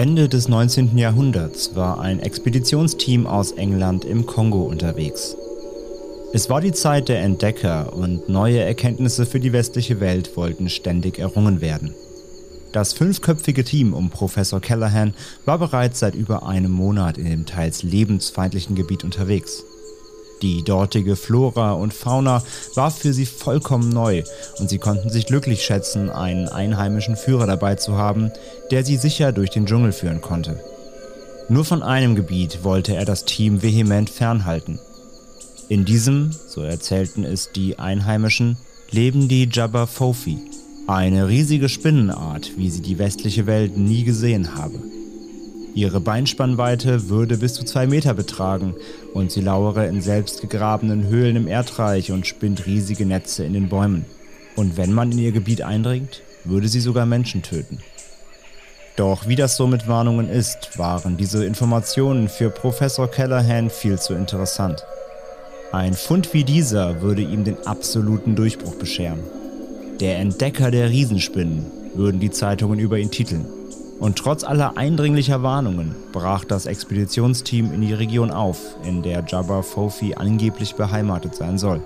Ende des 19. Jahrhunderts war ein Expeditionsteam aus England im Kongo unterwegs. Es war die Zeit der Entdecker und neue Erkenntnisse für die westliche Welt wollten ständig errungen werden. Das fünfköpfige Team um Professor Callahan war bereits seit über einem Monat in dem teils lebensfeindlichen Gebiet unterwegs. Die dortige Flora und Fauna war für sie vollkommen neu und sie konnten sich glücklich schätzen, einen einheimischen Führer dabei zu haben, der sie sicher durch den Dschungel führen konnte. Nur von einem Gebiet wollte er das Team vehement fernhalten. In diesem, so erzählten es die Einheimischen, leben die Jabba Fofi, eine riesige Spinnenart, wie sie die westliche Welt nie gesehen habe. Ihre Beinspannweite würde bis zu zwei Meter betragen und sie lauere in selbstgegrabenen Höhlen im Erdreich und spinnt riesige Netze in den Bäumen. Und wenn man in ihr Gebiet eindringt, würde sie sogar Menschen töten. Doch wie das so mit Warnungen ist, waren diese Informationen für Professor Callahan viel zu interessant. Ein Fund wie dieser würde ihm den absoluten Durchbruch bescheren. Der Entdecker der Riesenspinnen würden die Zeitungen über ihn titeln. Und trotz aller eindringlicher Warnungen brach das Expeditionsteam in die Region auf, in der Jabba Fofi angeblich beheimatet sein soll.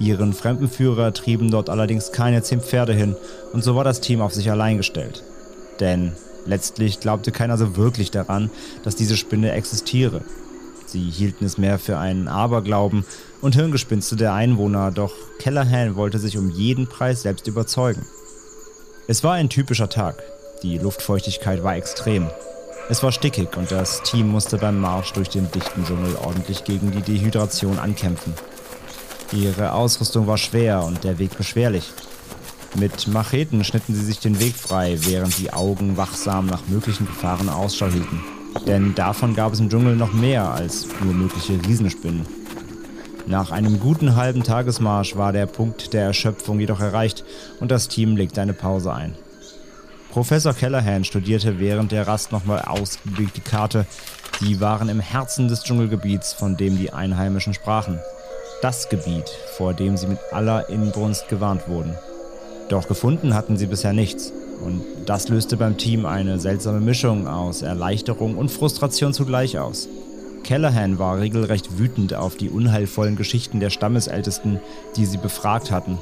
Ihren Fremdenführer trieben dort allerdings keine zehn Pferde hin und so war das Team auf sich allein gestellt. Denn letztlich glaubte keiner so wirklich daran, dass diese Spinne existiere. Sie hielten es mehr für einen Aberglauben und Hirngespinste der Einwohner, doch Callahan wollte sich um jeden Preis selbst überzeugen. Es war ein typischer Tag. Die Luftfeuchtigkeit war extrem. Es war stickig und das Team musste beim Marsch durch den dichten Dschungel ordentlich gegen die Dehydration ankämpfen. Ihre Ausrüstung war schwer und der Weg beschwerlich. Mit Macheten schnitten sie sich den Weg frei, während die Augen wachsam nach möglichen Gefahren Ausschau hielten. Denn davon gab es im Dschungel noch mehr als nur mögliche Riesenspinnen. Nach einem guten halben Tagesmarsch war der Punkt der Erschöpfung jedoch erreicht und das Team legte eine Pause ein. Professor Callahan studierte während der Rast nochmal ausgiebig die Karte. Sie waren im Herzen des Dschungelgebiets, von dem die Einheimischen sprachen. Das Gebiet, vor dem sie mit aller Inbrunst gewarnt wurden. Doch gefunden hatten sie bisher nichts. Und das löste beim Team eine seltsame Mischung aus Erleichterung und Frustration zugleich aus. Callahan war regelrecht wütend auf die unheilvollen Geschichten der Stammesältesten, die sie befragt hatten.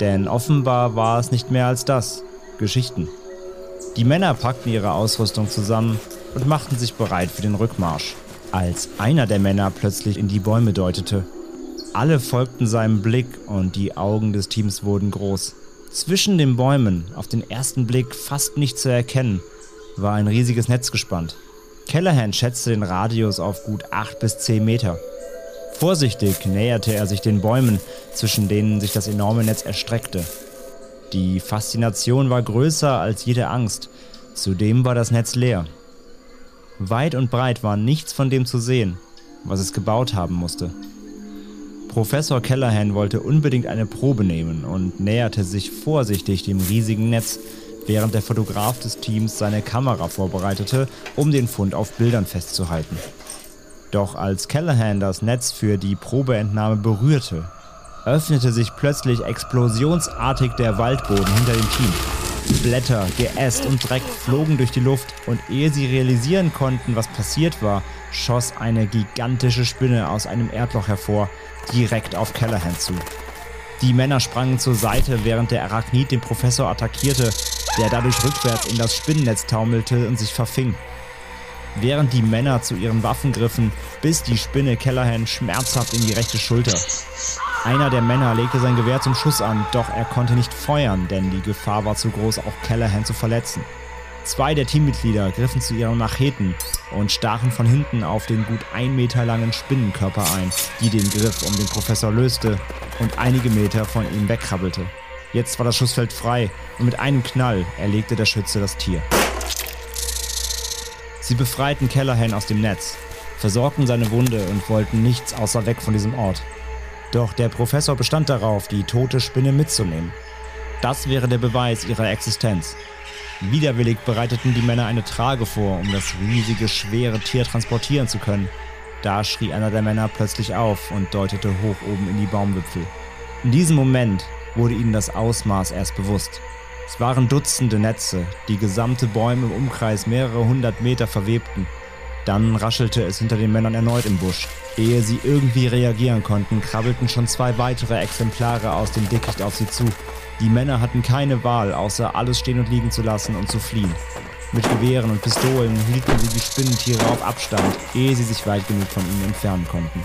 Denn offenbar war es nicht mehr als das. Geschichten. Die Männer packten ihre Ausrüstung zusammen und machten sich bereit für den Rückmarsch, als einer der Männer plötzlich in die Bäume deutete. Alle folgten seinem Blick und die Augen des Teams wurden groß. Zwischen den Bäumen, auf den ersten Blick fast nicht zu erkennen, war ein riesiges Netz gespannt. Callahan schätzte den Radius auf gut 8 bis 10 Meter. Vorsichtig näherte er sich den Bäumen, zwischen denen sich das enorme Netz erstreckte. Die Faszination war größer als jede Angst. Zudem war das Netz leer. Weit und breit war nichts von dem zu sehen, was es gebaut haben musste. Professor Callahan wollte unbedingt eine Probe nehmen und näherte sich vorsichtig dem riesigen Netz, während der Fotograf des Teams seine Kamera vorbereitete, um den Fund auf Bildern festzuhalten. Doch als Callahan das Netz für die Probeentnahme berührte, öffnete sich plötzlich explosionsartig der Waldboden hinter dem Team. Blätter, Geäst und Dreck flogen durch die Luft und ehe sie realisieren konnten, was passiert war, schoss eine gigantische Spinne aus einem Erdloch hervor, direkt auf Callahan zu. Die Männer sprangen zur Seite, während der Arachnid den Professor attackierte, der dadurch rückwärts in das Spinnennetz taumelte und sich verfing. Während die Männer zu ihren Waffen griffen, biss die Spinne Callahan schmerzhaft in die rechte Schulter. Einer der Männer legte sein Gewehr zum Schuss an, doch er konnte nicht feuern, denn die Gefahr war zu groß, auch Callahan zu verletzen. Zwei der Teammitglieder griffen zu ihren Macheten und stachen von hinten auf den gut ein Meter langen Spinnenkörper ein, die den Griff um den Professor löste und einige Meter von ihm wegkrabbelte. Jetzt war das Schussfeld frei und mit einem Knall erlegte der Schütze das Tier. Sie befreiten Callahan aus dem Netz, versorgten seine Wunde und wollten nichts außer weg von diesem Ort. Doch der Professor bestand darauf, die tote Spinne mitzunehmen. Das wäre der Beweis ihrer Existenz. Widerwillig bereiteten die Männer eine Trage vor, um das riesige, schwere Tier transportieren zu können. Da schrie einer der Männer plötzlich auf und deutete hoch oben in die Baumwipfel. In diesem Moment wurde ihnen das Ausmaß erst bewusst. Es waren Dutzende Netze, die gesamte Bäume im Umkreis mehrere hundert Meter verwebten. Dann raschelte es hinter den Männern erneut im Busch. Ehe sie irgendwie reagieren konnten, krabbelten schon zwei weitere Exemplare aus dem Dickicht auf sie zu. Die Männer hatten keine Wahl, außer alles stehen und liegen zu lassen und zu fliehen. Mit Gewehren und Pistolen hielten sie die Spinnentiere auf Abstand, ehe sie sich weit genug von ihnen entfernen konnten.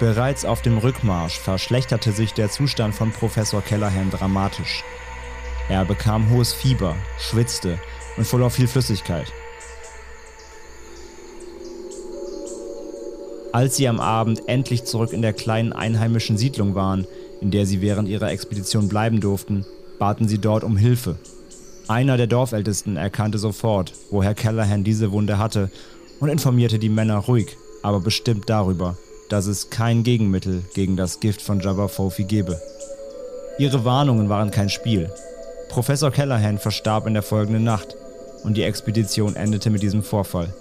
Bereits auf dem Rückmarsch verschlechterte sich der Zustand von Professor Callahan dramatisch. Er bekam hohes Fieber, schwitzte und verlor viel Flüssigkeit. Als sie am Abend endlich zurück in der kleinen einheimischen Siedlung waren, in der sie während ihrer Expedition bleiben durften, baten sie dort um Hilfe. Einer der Dorfältesten erkannte sofort, woher Callahan diese Wunde hatte und informierte die Männer ruhig, aber bestimmt darüber, dass es kein Gegenmittel gegen das Gift von Jabba Fofi gebe. Ihre Warnungen waren kein Spiel. Professor Callahan verstarb in der folgenden Nacht und die Expedition endete mit diesem Vorfall.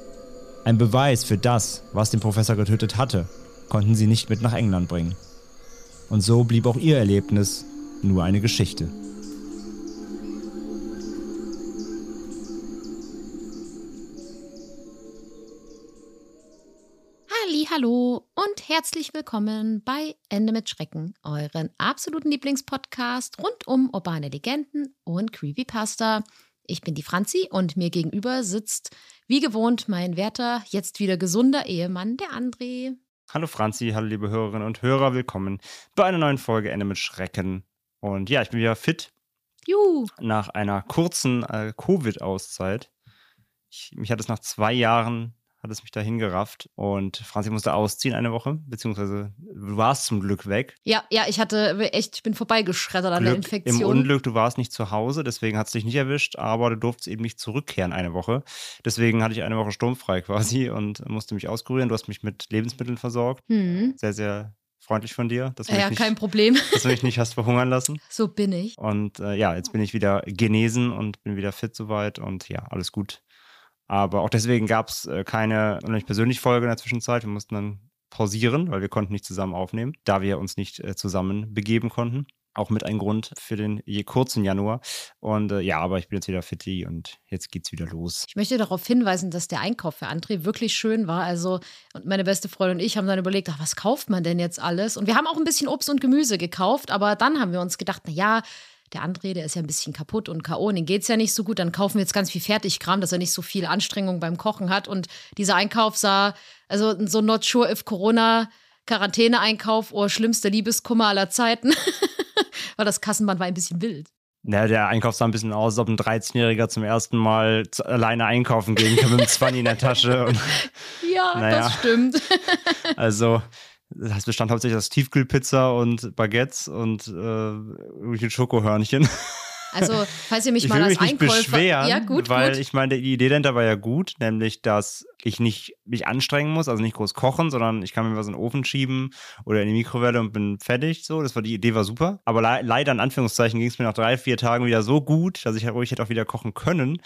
Ein Beweis für das, was den Professor getötet hatte, konnten sie nicht mit nach England bringen. Und so blieb auch ihr Erlebnis nur eine Geschichte. Hallo und herzlich willkommen bei Ende mit Schrecken, euren absoluten Lieblingspodcast rund um urbane Legenden und Creepypasta. Ich bin die Franzi und mir gegenüber sitzt wie gewohnt mein werter, jetzt wieder gesunder Ehemann, der André. Hallo Franzi, hallo liebe Hörerinnen und Hörer, willkommen bei einer neuen Folge Ende mit Schrecken. Und ja, ich bin wieder fit. Juhu. Nach einer kurzen äh, Covid-Auszeit. Mich hat es nach zwei Jahren hat es mich da hingerafft und Franzi musste ausziehen eine Woche, beziehungsweise du warst zum Glück weg. Ja, ja, ich hatte echt, ich bin vorbeigeschreddert an der Infektion. Im Unglück, du warst nicht zu Hause, deswegen hat es dich nicht erwischt, aber du durftest eben nicht zurückkehren eine Woche. Deswegen hatte ich eine Woche sturmfrei quasi und musste mich auskurieren. Du hast mich mit Lebensmitteln versorgt. Mhm. Sehr, sehr freundlich von dir. Dass du ja, nicht, kein Problem. Dass du mich nicht hast verhungern lassen. So bin ich. Und äh, ja, jetzt bin ich wieder genesen und bin wieder fit soweit und ja, alles gut. Aber auch deswegen gab es äh, keine persönliche Folge in der Zwischenzeit. Wir mussten dann pausieren, weil wir konnten nicht zusammen aufnehmen, da wir uns nicht äh, zusammen begeben konnten. Auch mit einem Grund für den je kurzen Januar. Und äh, ja, aber ich bin jetzt wieder fit und jetzt geht's wieder los. Ich möchte darauf hinweisen, dass der Einkauf für André wirklich schön war. Also, und meine beste Freundin und ich haben dann überlegt, ach, was kauft man denn jetzt alles? Und wir haben auch ein bisschen Obst und Gemüse gekauft, aber dann haben wir uns gedacht, na ja, der André, der ist ja ein bisschen kaputt und K.O. und den geht es ja nicht so gut. Dann kaufen wir jetzt ganz viel Fertigkram, dass er nicht so viel Anstrengung beim Kochen hat. Und dieser Einkauf sah, also so not sure if Corona, Quarantäne-Einkauf oder schlimmste Liebeskummer aller Zeiten. Weil das Kassenband war ein bisschen wild. Naja, der Einkauf sah ein bisschen aus, als ob ein 13-Jähriger zum ersten Mal alleine einkaufen gehen kann mit einem 20 in der Tasche. Und, ja, naja. das stimmt. also, das bestand hauptsächlich aus Tiefkühlpizza und Baguettes und äh, Schokohörnchen. Also, falls ihr mich ich mal als mich Einkäufer... Nicht beschweren, ja, gut, weil gut. ich meine, die Idee dahinter war ja gut, nämlich, dass ich nicht mich anstrengen muss, also nicht groß kochen, sondern ich kann mir was in den Ofen schieben oder in die Mikrowelle und bin fertig. So, das war die Idee, war super. Aber le leider in Anführungszeichen ging es mir nach drei, vier Tagen wieder so gut, dass ich ruhig hätte auch wieder kochen können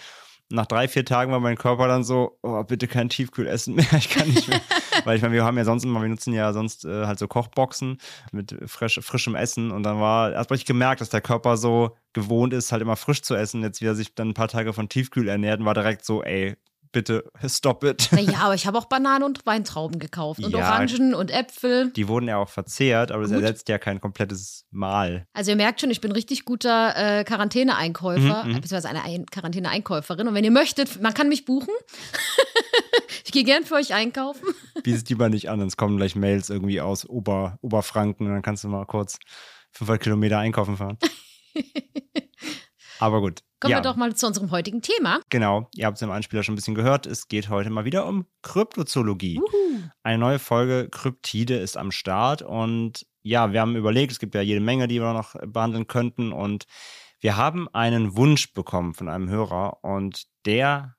nach drei, vier Tagen war mein Körper dann so, oh, bitte kein Tiefkühlessen mehr, ich kann nicht mehr. Weil ich meine, wir haben ja sonst immer, wir nutzen ja sonst äh, halt so Kochboxen mit frisch, frischem Essen und dann war, erst ich gemerkt, dass der Körper so gewohnt ist, halt immer frisch zu essen, jetzt wie er sich dann ein paar Tage von Tiefkühl ernährt und war direkt so, ey, bitte stop it. Naja, aber ich habe auch Bananen und Weintrauben gekauft und ja, Orangen und Äpfel. Die wurden ja auch verzehrt, aber Gut. das ersetzt ja kein komplettes Mahl. Also ihr merkt schon, ich bin richtig guter äh, Quarantäne-Einkäufer, mhm, mhm. beziehungsweise eine Ein Quarantäne-Einkäuferin. Und wenn ihr möchtet, man kann mich buchen. ich gehe gern für euch einkaufen. Bietet die mal nicht an, sonst kommen gleich Mails irgendwie aus Ober, Oberfranken und dann kannst du mal kurz 500 Kilometer einkaufen fahren. Aber gut. Kommen ja, wir doch mal zu unserem heutigen Thema. Genau, ihr habt es im Einspieler schon ein bisschen gehört. Es geht heute mal wieder um Kryptozoologie. Eine neue Folge Kryptide ist am Start und ja, wir haben überlegt, es gibt ja jede Menge, die wir noch behandeln könnten und wir haben einen Wunsch bekommen von einem Hörer und der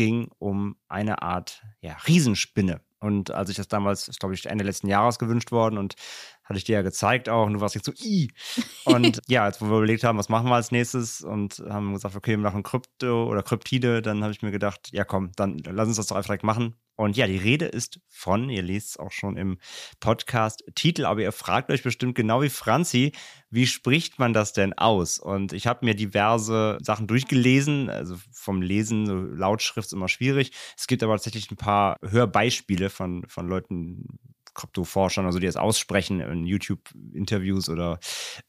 ging um eine Art ja, Riesenspinne. Und als ich das damals, ist glaube ich Ende letzten Jahres gewünscht worden und hatte ich dir ja gezeigt auch und du warst jetzt so, i. Und ja, als wir überlegt haben, was machen wir als nächstes und haben gesagt, okay, wir machen Krypto oder Kryptide, dann habe ich mir gedacht, ja komm, dann lass uns das doch einfach direkt machen. Und ja, die Rede ist von, ihr lest es auch schon im Podcast-Titel, aber ihr fragt euch bestimmt genau wie Franzi, wie spricht man das denn aus? Und ich habe mir diverse Sachen durchgelesen, also vom Lesen, so Lautschrift ist immer schwierig. Es gibt aber tatsächlich ein paar Hörbeispiele von, von Leuten, Kryptoforschern, also die es aussprechen in YouTube-Interviews oder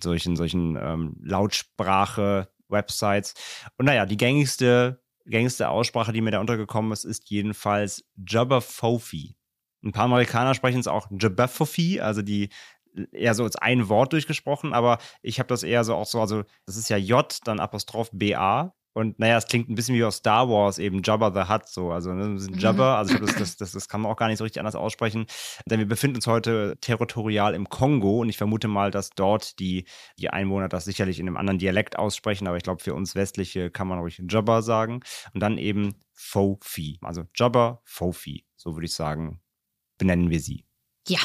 solchen, solchen ähm, Lautsprache-Websites. Und naja, die gängigste, gängigste Aussprache, die mir da untergekommen ist, ist jedenfalls Jabberfofi. Ein paar Amerikaner sprechen es auch Jabberfofi, also die eher so als ein Wort durchgesprochen, aber ich habe das eher so auch so, also das ist ja J, dann Apostroph BA und naja, es klingt ein bisschen wie aus Star Wars, eben Jabba the Hutt, so. Also ne, Jabba, also das, das, das, das kann man auch gar nicht so richtig anders aussprechen. Denn wir befinden uns heute territorial im Kongo und ich vermute mal, dass dort die, die Einwohner das sicherlich in einem anderen Dialekt aussprechen, aber ich glaube, für uns Westliche kann man ruhig Jabba sagen. Und dann eben Fofi. Also Jabba, Fofi, so würde ich sagen, benennen wir sie. Ja.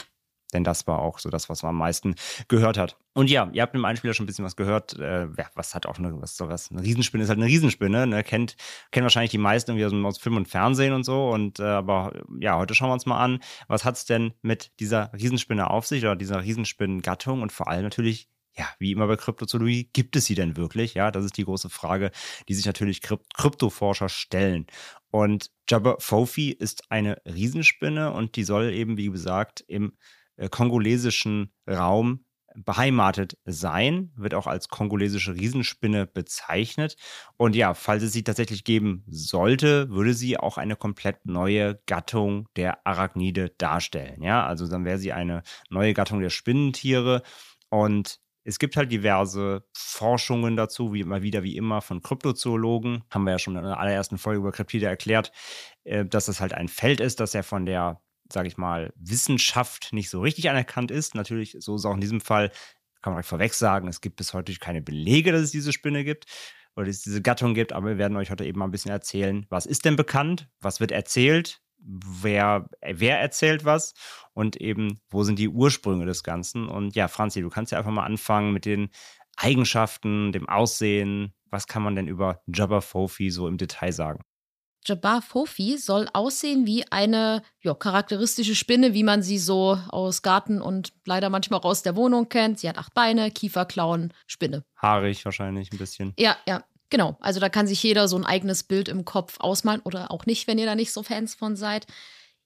Denn das war auch so das, was man am meisten gehört hat. Und ja, ihr habt im Einspieler schon ein bisschen was gehört. Äh, was hat auch eine, was sowas? Eine Riesenspinne ist halt eine Riesenspinne. Ne? Kennt, kennen wahrscheinlich die meisten irgendwie aus Film und Fernsehen und so. Und äh, aber ja, heute schauen wir uns mal an, was hat es denn mit dieser Riesenspinne auf sich oder dieser Riesenspinnengattung und vor allem natürlich ja, wie immer bei Kryptozoologie, gibt es sie denn wirklich? Ja, das ist die große Frage, die sich natürlich Krypt Kryptoforscher stellen. Und Jabba Fofi ist eine Riesenspinne und die soll eben, wie gesagt, im kongolesischen Raum beheimatet sein, wird auch als kongolesische Riesenspinne bezeichnet. Und ja, falls es sie tatsächlich geben sollte, würde sie auch eine komplett neue Gattung der Arachnide darstellen. Ja, also dann wäre sie eine neue Gattung der Spinnentiere. Und es gibt halt diverse Forschungen dazu, wie immer wieder, wie immer, von Kryptozoologen. Haben wir ja schon in der allerersten Folge über Kryptide erklärt, äh, dass das halt ein Feld ist, das ja von der sage ich mal, Wissenschaft nicht so richtig anerkannt ist. Natürlich, so ist auch in diesem Fall, kann man direkt vorweg sagen, es gibt bis heute keine Belege, dass es diese Spinne gibt oder dass es diese Gattung gibt, aber wir werden euch heute eben mal ein bisschen erzählen, was ist denn bekannt, was wird erzählt, wer, wer erzählt was und eben, wo sind die Ursprünge des Ganzen. Und ja, Franzi, du kannst ja einfach mal anfangen mit den Eigenschaften, dem Aussehen. Was kann man denn über Jabba Fofi so im Detail sagen? Jabbar Fofi soll aussehen wie eine ja, charakteristische Spinne, wie man sie so aus Garten und leider manchmal auch aus der Wohnung kennt. Sie hat acht Beine, Kieferklauen, Spinne. Haarig wahrscheinlich ein bisschen. Ja, ja. Genau, also da kann sich jeder so ein eigenes Bild im Kopf ausmalen oder auch nicht, wenn ihr da nicht so Fans von seid.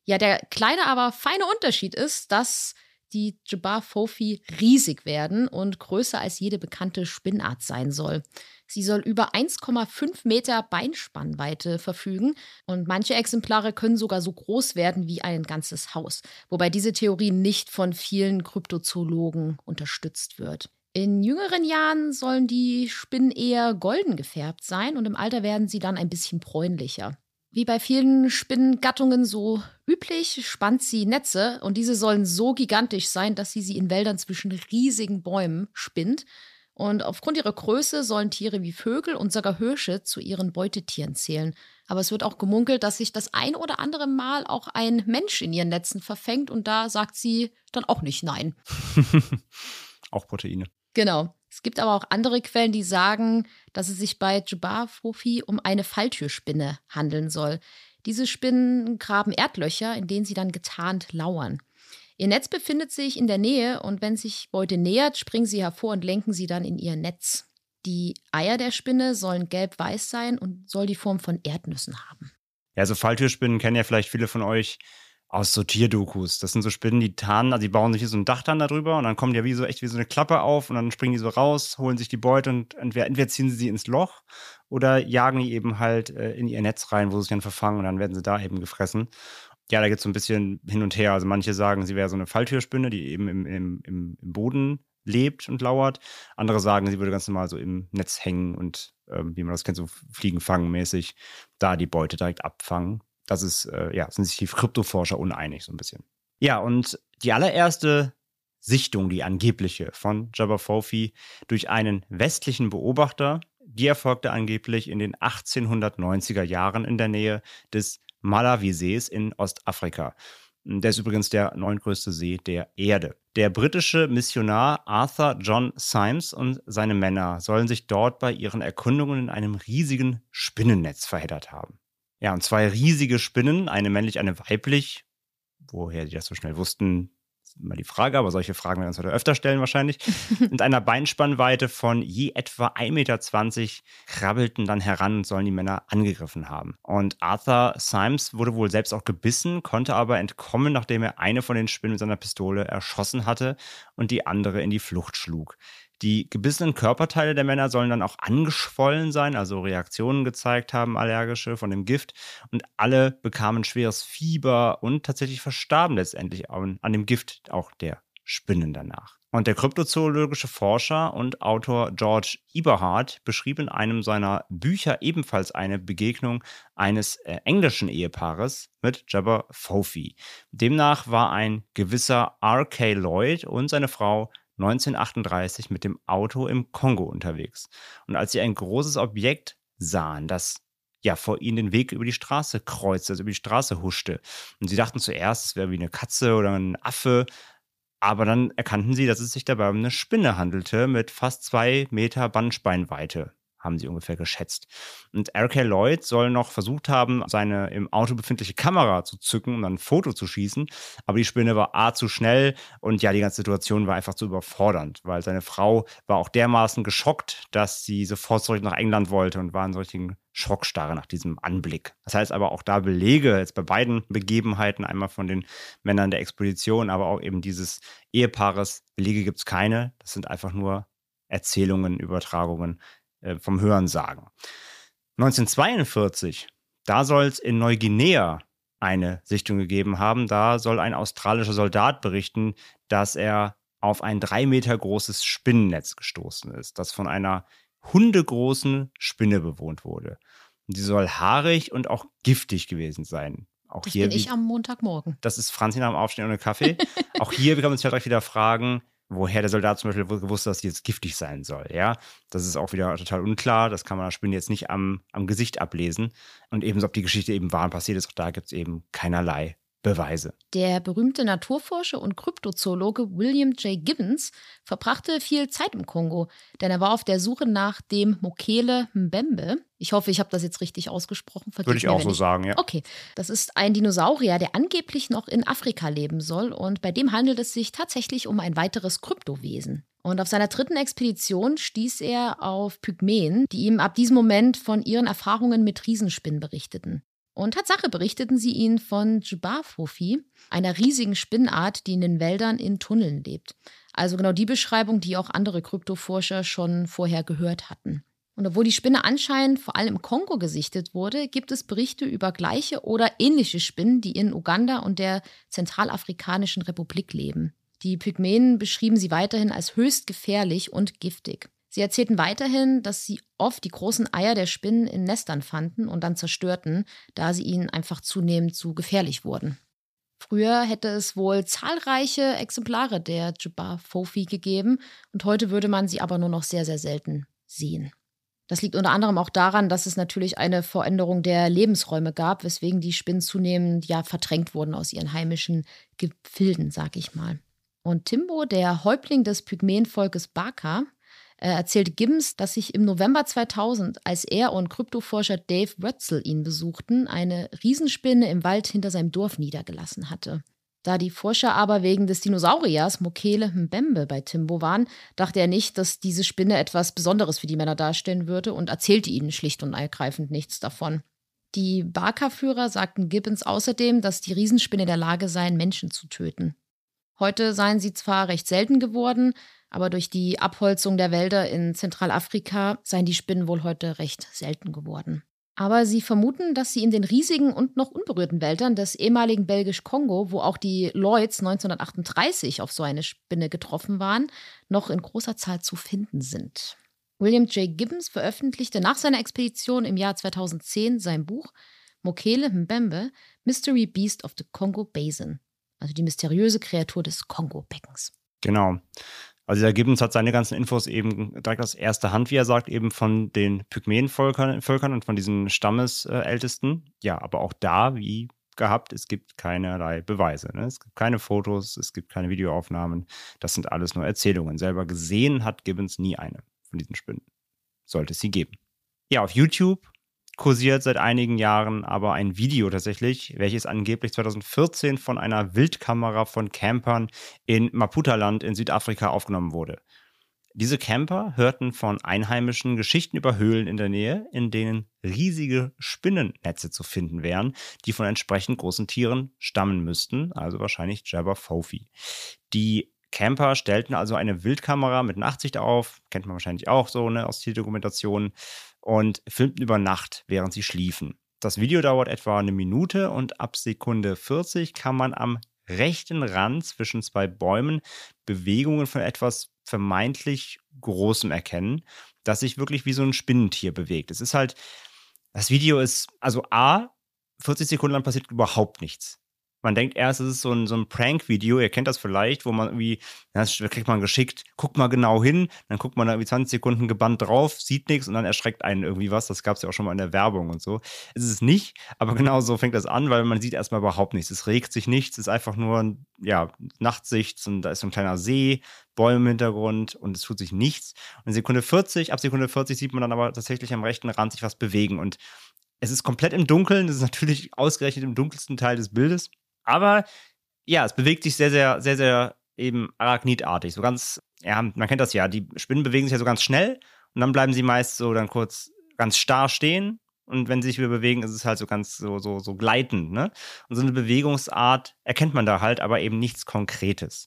Ja, der kleine, aber feine Unterschied ist, dass die Jabbar Fofi riesig werden und größer als jede bekannte Spinnart sein soll. Sie soll über 1,5 Meter Beinspannweite verfügen und manche Exemplare können sogar so groß werden wie ein ganzes Haus, wobei diese Theorie nicht von vielen Kryptozoologen unterstützt wird. In jüngeren Jahren sollen die Spinnen eher golden gefärbt sein und im Alter werden sie dann ein bisschen bräunlicher. Wie bei vielen Spinnengattungen so üblich, spannt sie Netze und diese sollen so gigantisch sein, dass sie sie in Wäldern zwischen riesigen Bäumen spinnt und aufgrund ihrer Größe sollen Tiere wie Vögel und sogar Hirsche zu ihren Beutetieren zählen. Aber es wird auch gemunkelt, dass sich das ein oder andere Mal auch ein Mensch in ihren Netzen verfängt und da sagt sie dann auch nicht nein. auch Proteine. Genau. Es gibt aber auch andere Quellen, die sagen, dass es sich bei Jabbar-Fofi um eine Falltürspinne handeln soll. Diese Spinnen graben Erdlöcher, in denen sie dann getarnt lauern. Ihr Netz befindet sich in der Nähe und wenn sich Beute nähert, springen sie hervor und lenken sie dann in ihr Netz. Die Eier der Spinne sollen gelb-weiß sein und soll die Form von Erdnüssen haben. Ja, so Falltürspinnen kennen ja vielleicht viele von euch aus so Tierdokus. Das sind so Spinnen, die tarnen, also die bauen sich hier so ein Dach dann darüber und dann kommen die ja wie so echt wie so eine Klappe auf und dann springen die so raus, holen sich die Beute und entweder, entweder ziehen sie sie ins Loch oder jagen die eben halt äh, in ihr Netz rein, wo sie sich dann verfangen und dann werden sie da eben gefressen ja, da gibt es so ein bisschen hin und her. Also manche sagen, sie wäre so eine Falltürspinne, die eben im, im, im, Boden lebt und lauert. Andere sagen, sie würde ganz normal so im Netz hängen und ähm, wie man das kennt, so Fliegenfangen-mäßig, da die Beute direkt abfangen. Das ist, äh, ja, sind sich die Kryptoforscher uneinig so ein bisschen. Ja, und die allererste Sichtung, die angebliche von Jabba Fofi durch einen westlichen Beobachter, die erfolgte angeblich in den 1890er Jahren in der Nähe des Malawisees in Ostafrika. Der ist übrigens der neuntgrößte See der Erde. Der britische Missionar Arthur John Symes und seine Männer sollen sich dort bei ihren Erkundungen in einem riesigen Spinnennetz verheddert haben. Ja, und zwei riesige Spinnen, eine männlich, eine weiblich. Woher die das so schnell wussten, immer die Frage, aber solche Fragen werden wir uns heute öfter stellen wahrscheinlich. Mit einer Beinspannweite von je etwa 1,20 Meter krabbelten dann heran und sollen die Männer angegriffen haben. Und Arthur Symes wurde wohl selbst auch gebissen, konnte aber entkommen, nachdem er eine von den Spinnen mit seiner Pistole erschossen hatte und die andere in die Flucht schlug. Die gebissenen Körperteile der Männer sollen dann auch angeschwollen sein, also Reaktionen gezeigt haben, allergische von dem Gift. Und alle bekamen schweres Fieber und tatsächlich verstarben letztendlich an, an dem Gift auch der Spinnen danach. Und der kryptozoologische Forscher und Autor George Eberhard beschrieb in einem seiner Bücher ebenfalls eine Begegnung eines äh, englischen Ehepaares mit Jabba Fofi. Demnach war ein gewisser R.K. Lloyd und seine Frau 1938 mit dem Auto im Kongo unterwegs. Und als sie ein großes Objekt sahen, das ja vor ihnen den Weg über die Straße kreuzte, also über die Straße huschte. Und sie dachten zuerst, es wäre wie eine Katze oder ein Affe, aber dann erkannten sie, dass es sich dabei um eine Spinne handelte mit fast zwei Meter Bandspeinweite haben sie ungefähr geschätzt. Und R.K. Lloyd soll noch versucht haben, seine im Auto befindliche Kamera zu zücken, um dann ein Foto zu schießen. Aber die Spinne war A zu schnell und ja, die ganze Situation war einfach zu überfordernd, weil seine Frau war auch dermaßen geschockt, dass sie sofort zurück nach England wollte und war in solchen Schockstarre nach diesem Anblick. Das heißt aber auch da Belege, jetzt bei beiden Begebenheiten, einmal von den Männern der Expedition, aber auch eben dieses Ehepaares, Belege gibt es keine. Das sind einfach nur Erzählungen, Übertragungen äh, vom Hören sagen. 1942, da soll es in Neuguinea eine Sichtung gegeben haben. Da soll ein australischer Soldat berichten, dass er auf ein drei Meter großes Spinnennetz gestoßen ist, das von einer hundegroßen Spinne bewohnt wurde. Und die soll haarig und auch giftig gewesen sein. Auch das hier bin ich am Montagmorgen. Das ist Franzi nach dem Aufstehen ohne Kaffee. auch hier kann man sich halt direkt wieder fragen, woher der Soldat zum Beispiel gewusst hat, dass die jetzt giftig sein soll. Ja, das ist auch wieder total unklar. Das kann man der Spinne jetzt nicht am, am Gesicht ablesen. Und ebenso, ob die Geschichte eben wahr passiert ist, auch da gibt es eben keinerlei Beweise. Der berühmte Naturforscher und Kryptozoologe William J. Gibbons verbrachte viel Zeit im Kongo, denn er war auf der Suche nach dem Mokele Mbembe. Ich hoffe, ich habe das jetzt richtig ausgesprochen. Vergeht Würde ich auch so sagen, ja. Okay, das ist ein Dinosaurier, der angeblich noch in Afrika leben soll und bei dem handelt es sich tatsächlich um ein weiteres Kryptowesen. Und auf seiner dritten Expedition stieß er auf Pygmäen, die ihm ab diesem Moment von ihren Erfahrungen mit Riesenspinnen berichteten. Und Tatsache berichteten sie ihnen von Djibarfofi, einer riesigen Spinnart, die in den Wäldern in Tunneln lebt. Also genau die Beschreibung, die auch andere Kryptoforscher schon vorher gehört hatten. Und obwohl die Spinne anscheinend vor allem im Kongo gesichtet wurde, gibt es Berichte über gleiche oder ähnliche Spinnen, die in Uganda und der Zentralafrikanischen Republik leben. Die Pygmäen beschrieben sie weiterhin als höchst gefährlich und giftig. Sie erzählten weiterhin, dass sie oft die großen Eier der Spinnen in Nestern fanden und dann zerstörten, da sie ihnen einfach zunehmend zu gefährlich wurden. Früher hätte es wohl zahlreiche Exemplare der Jabbar Fofi gegeben und heute würde man sie aber nur noch sehr, sehr selten sehen. Das liegt unter anderem auch daran, dass es natürlich eine Veränderung der Lebensräume gab, weswegen die Spinnen zunehmend ja verdrängt wurden aus ihren heimischen Gefilden, sag ich mal. Und Timbo, der Häuptling des Pygmäenvolkes Baka, erzählte Gibbons, dass sich im November 2000, als er und Kryptoforscher Dave Wötzel ihn besuchten, eine Riesenspinne im Wald hinter seinem Dorf niedergelassen hatte. Da die Forscher aber wegen des Dinosauriers Mokele Mbembe bei Timbo waren, dachte er nicht, dass diese Spinne etwas Besonderes für die Männer darstellen würde und erzählte ihnen schlicht und ergreifend nichts davon. Die Barker-Führer sagten Gibbons außerdem, dass die Riesenspinne in der Lage seien, Menschen zu töten. Heute seien sie zwar recht selten geworden, aber durch die Abholzung der Wälder in Zentralafrika seien die Spinnen wohl heute recht selten geworden. Aber sie vermuten, dass sie in den riesigen und noch unberührten Wäldern des ehemaligen Belgisch-Kongo, wo auch die Lloyds 1938 auf so eine Spinne getroffen waren, noch in großer Zahl zu finden sind. William J. Gibbons veröffentlichte nach seiner Expedition im Jahr 2010 sein Buch Mokele Mbembe, Mystery Beast of the Congo Basin, also die mysteriöse Kreatur des Kongo-Beckens. Genau. Also der Gibbons hat seine ganzen Infos eben direkt aus erster Hand, wie er sagt, eben von den Pygmäenvölkern Völkern und von diesen Stammesältesten. Ja, aber auch da, wie gehabt, es gibt keinerlei Beweise. Ne? Es gibt keine Fotos, es gibt keine Videoaufnahmen. Das sind alles nur Erzählungen. Selber gesehen hat Gibbons nie eine von diesen Spinnen. Sollte es sie geben. Ja, auf YouTube kursiert seit einigen Jahren aber ein Video tatsächlich, welches angeblich 2014 von einer Wildkamera von Campern in Maputaland in Südafrika aufgenommen wurde. Diese Camper hörten von Einheimischen Geschichten über Höhlen in der Nähe, in denen riesige Spinnennetze zu finden wären, die von entsprechend großen Tieren stammen müssten, also wahrscheinlich Jabba Fofi. Die Camper stellten also eine Wildkamera mit Nachtsicht auf, kennt man wahrscheinlich auch so ne, aus Tierdokumentationen, und filmten über Nacht, während sie schliefen. Das Video dauert etwa eine Minute und ab Sekunde 40 kann man am rechten Rand zwischen zwei Bäumen Bewegungen von etwas vermeintlich Großem erkennen, das sich wirklich wie so ein Spinnentier bewegt. Es ist halt, das Video ist, also A, 40 Sekunden lang passiert überhaupt nichts. Man denkt erst, es ist so ein, so ein Prank-Video, ihr kennt das vielleicht, wo man irgendwie, das kriegt man geschickt, guckt mal genau hin, dann guckt man da irgendwie 20 Sekunden gebannt drauf, sieht nichts und dann erschreckt einen irgendwie was. Das gab es ja auch schon mal in der Werbung und so. Es ist nicht, aber genau so fängt das an, weil man sieht erstmal überhaupt nichts. Es regt sich nichts, es ist einfach nur, ja, Nachtsicht und da ist so ein kleiner See, Bäume im Hintergrund und es tut sich nichts. Und in Sekunde 40, ab Sekunde 40 sieht man dann aber tatsächlich am rechten Rand sich was bewegen und es ist komplett im Dunkeln, es ist natürlich ausgerechnet im dunkelsten Teil des Bildes. Aber ja, es bewegt sich sehr, sehr, sehr, sehr eben arachnidartig. So ganz, ja, man kennt das ja, die Spinnen bewegen sich ja so ganz schnell und dann bleiben sie meist so dann kurz ganz starr stehen. Und wenn sie sich wieder bewegen, ist es halt so ganz so, so, so gleitend, ne? Und so eine Bewegungsart erkennt man da halt, aber eben nichts Konkretes.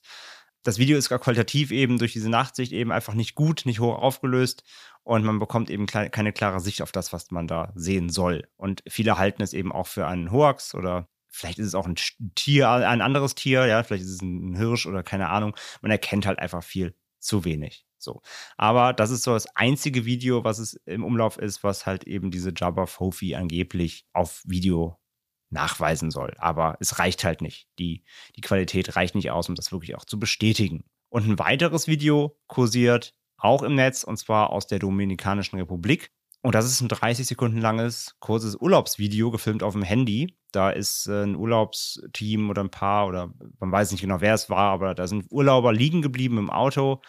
Das Video ist qualitativ eben durch diese Nachtsicht eben einfach nicht gut, nicht hoch aufgelöst und man bekommt eben keine klare Sicht auf das, was man da sehen soll. Und viele halten es eben auch für einen Hoax oder vielleicht ist es auch ein Tier, ein anderes Tier, ja, vielleicht ist es ein Hirsch oder keine Ahnung. Man erkennt halt einfach viel zu wenig. So. Aber das ist so das einzige Video, was es im Umlauf ist, was halt eben diese Jabba Fofi angeblich auf Video nachweisen soll. Aber es reicht halt nicht. Die, die Qualität reicht nicht aus, um das wirklich auch zu bestätigen. Und ein weiteres Video kursiert auch im Netz und zwar aus der Dominikanischen Republik. Und das ist ein 30 Sekunden langes, kurzes Urlaubsvideo gefilmt auf dem Handy. Da ist äh, ein Urlaubsteam oder ein Paar oder man weiß nicht genau, wer es war, aber da sind Urlauber liegen geblieben im Auto.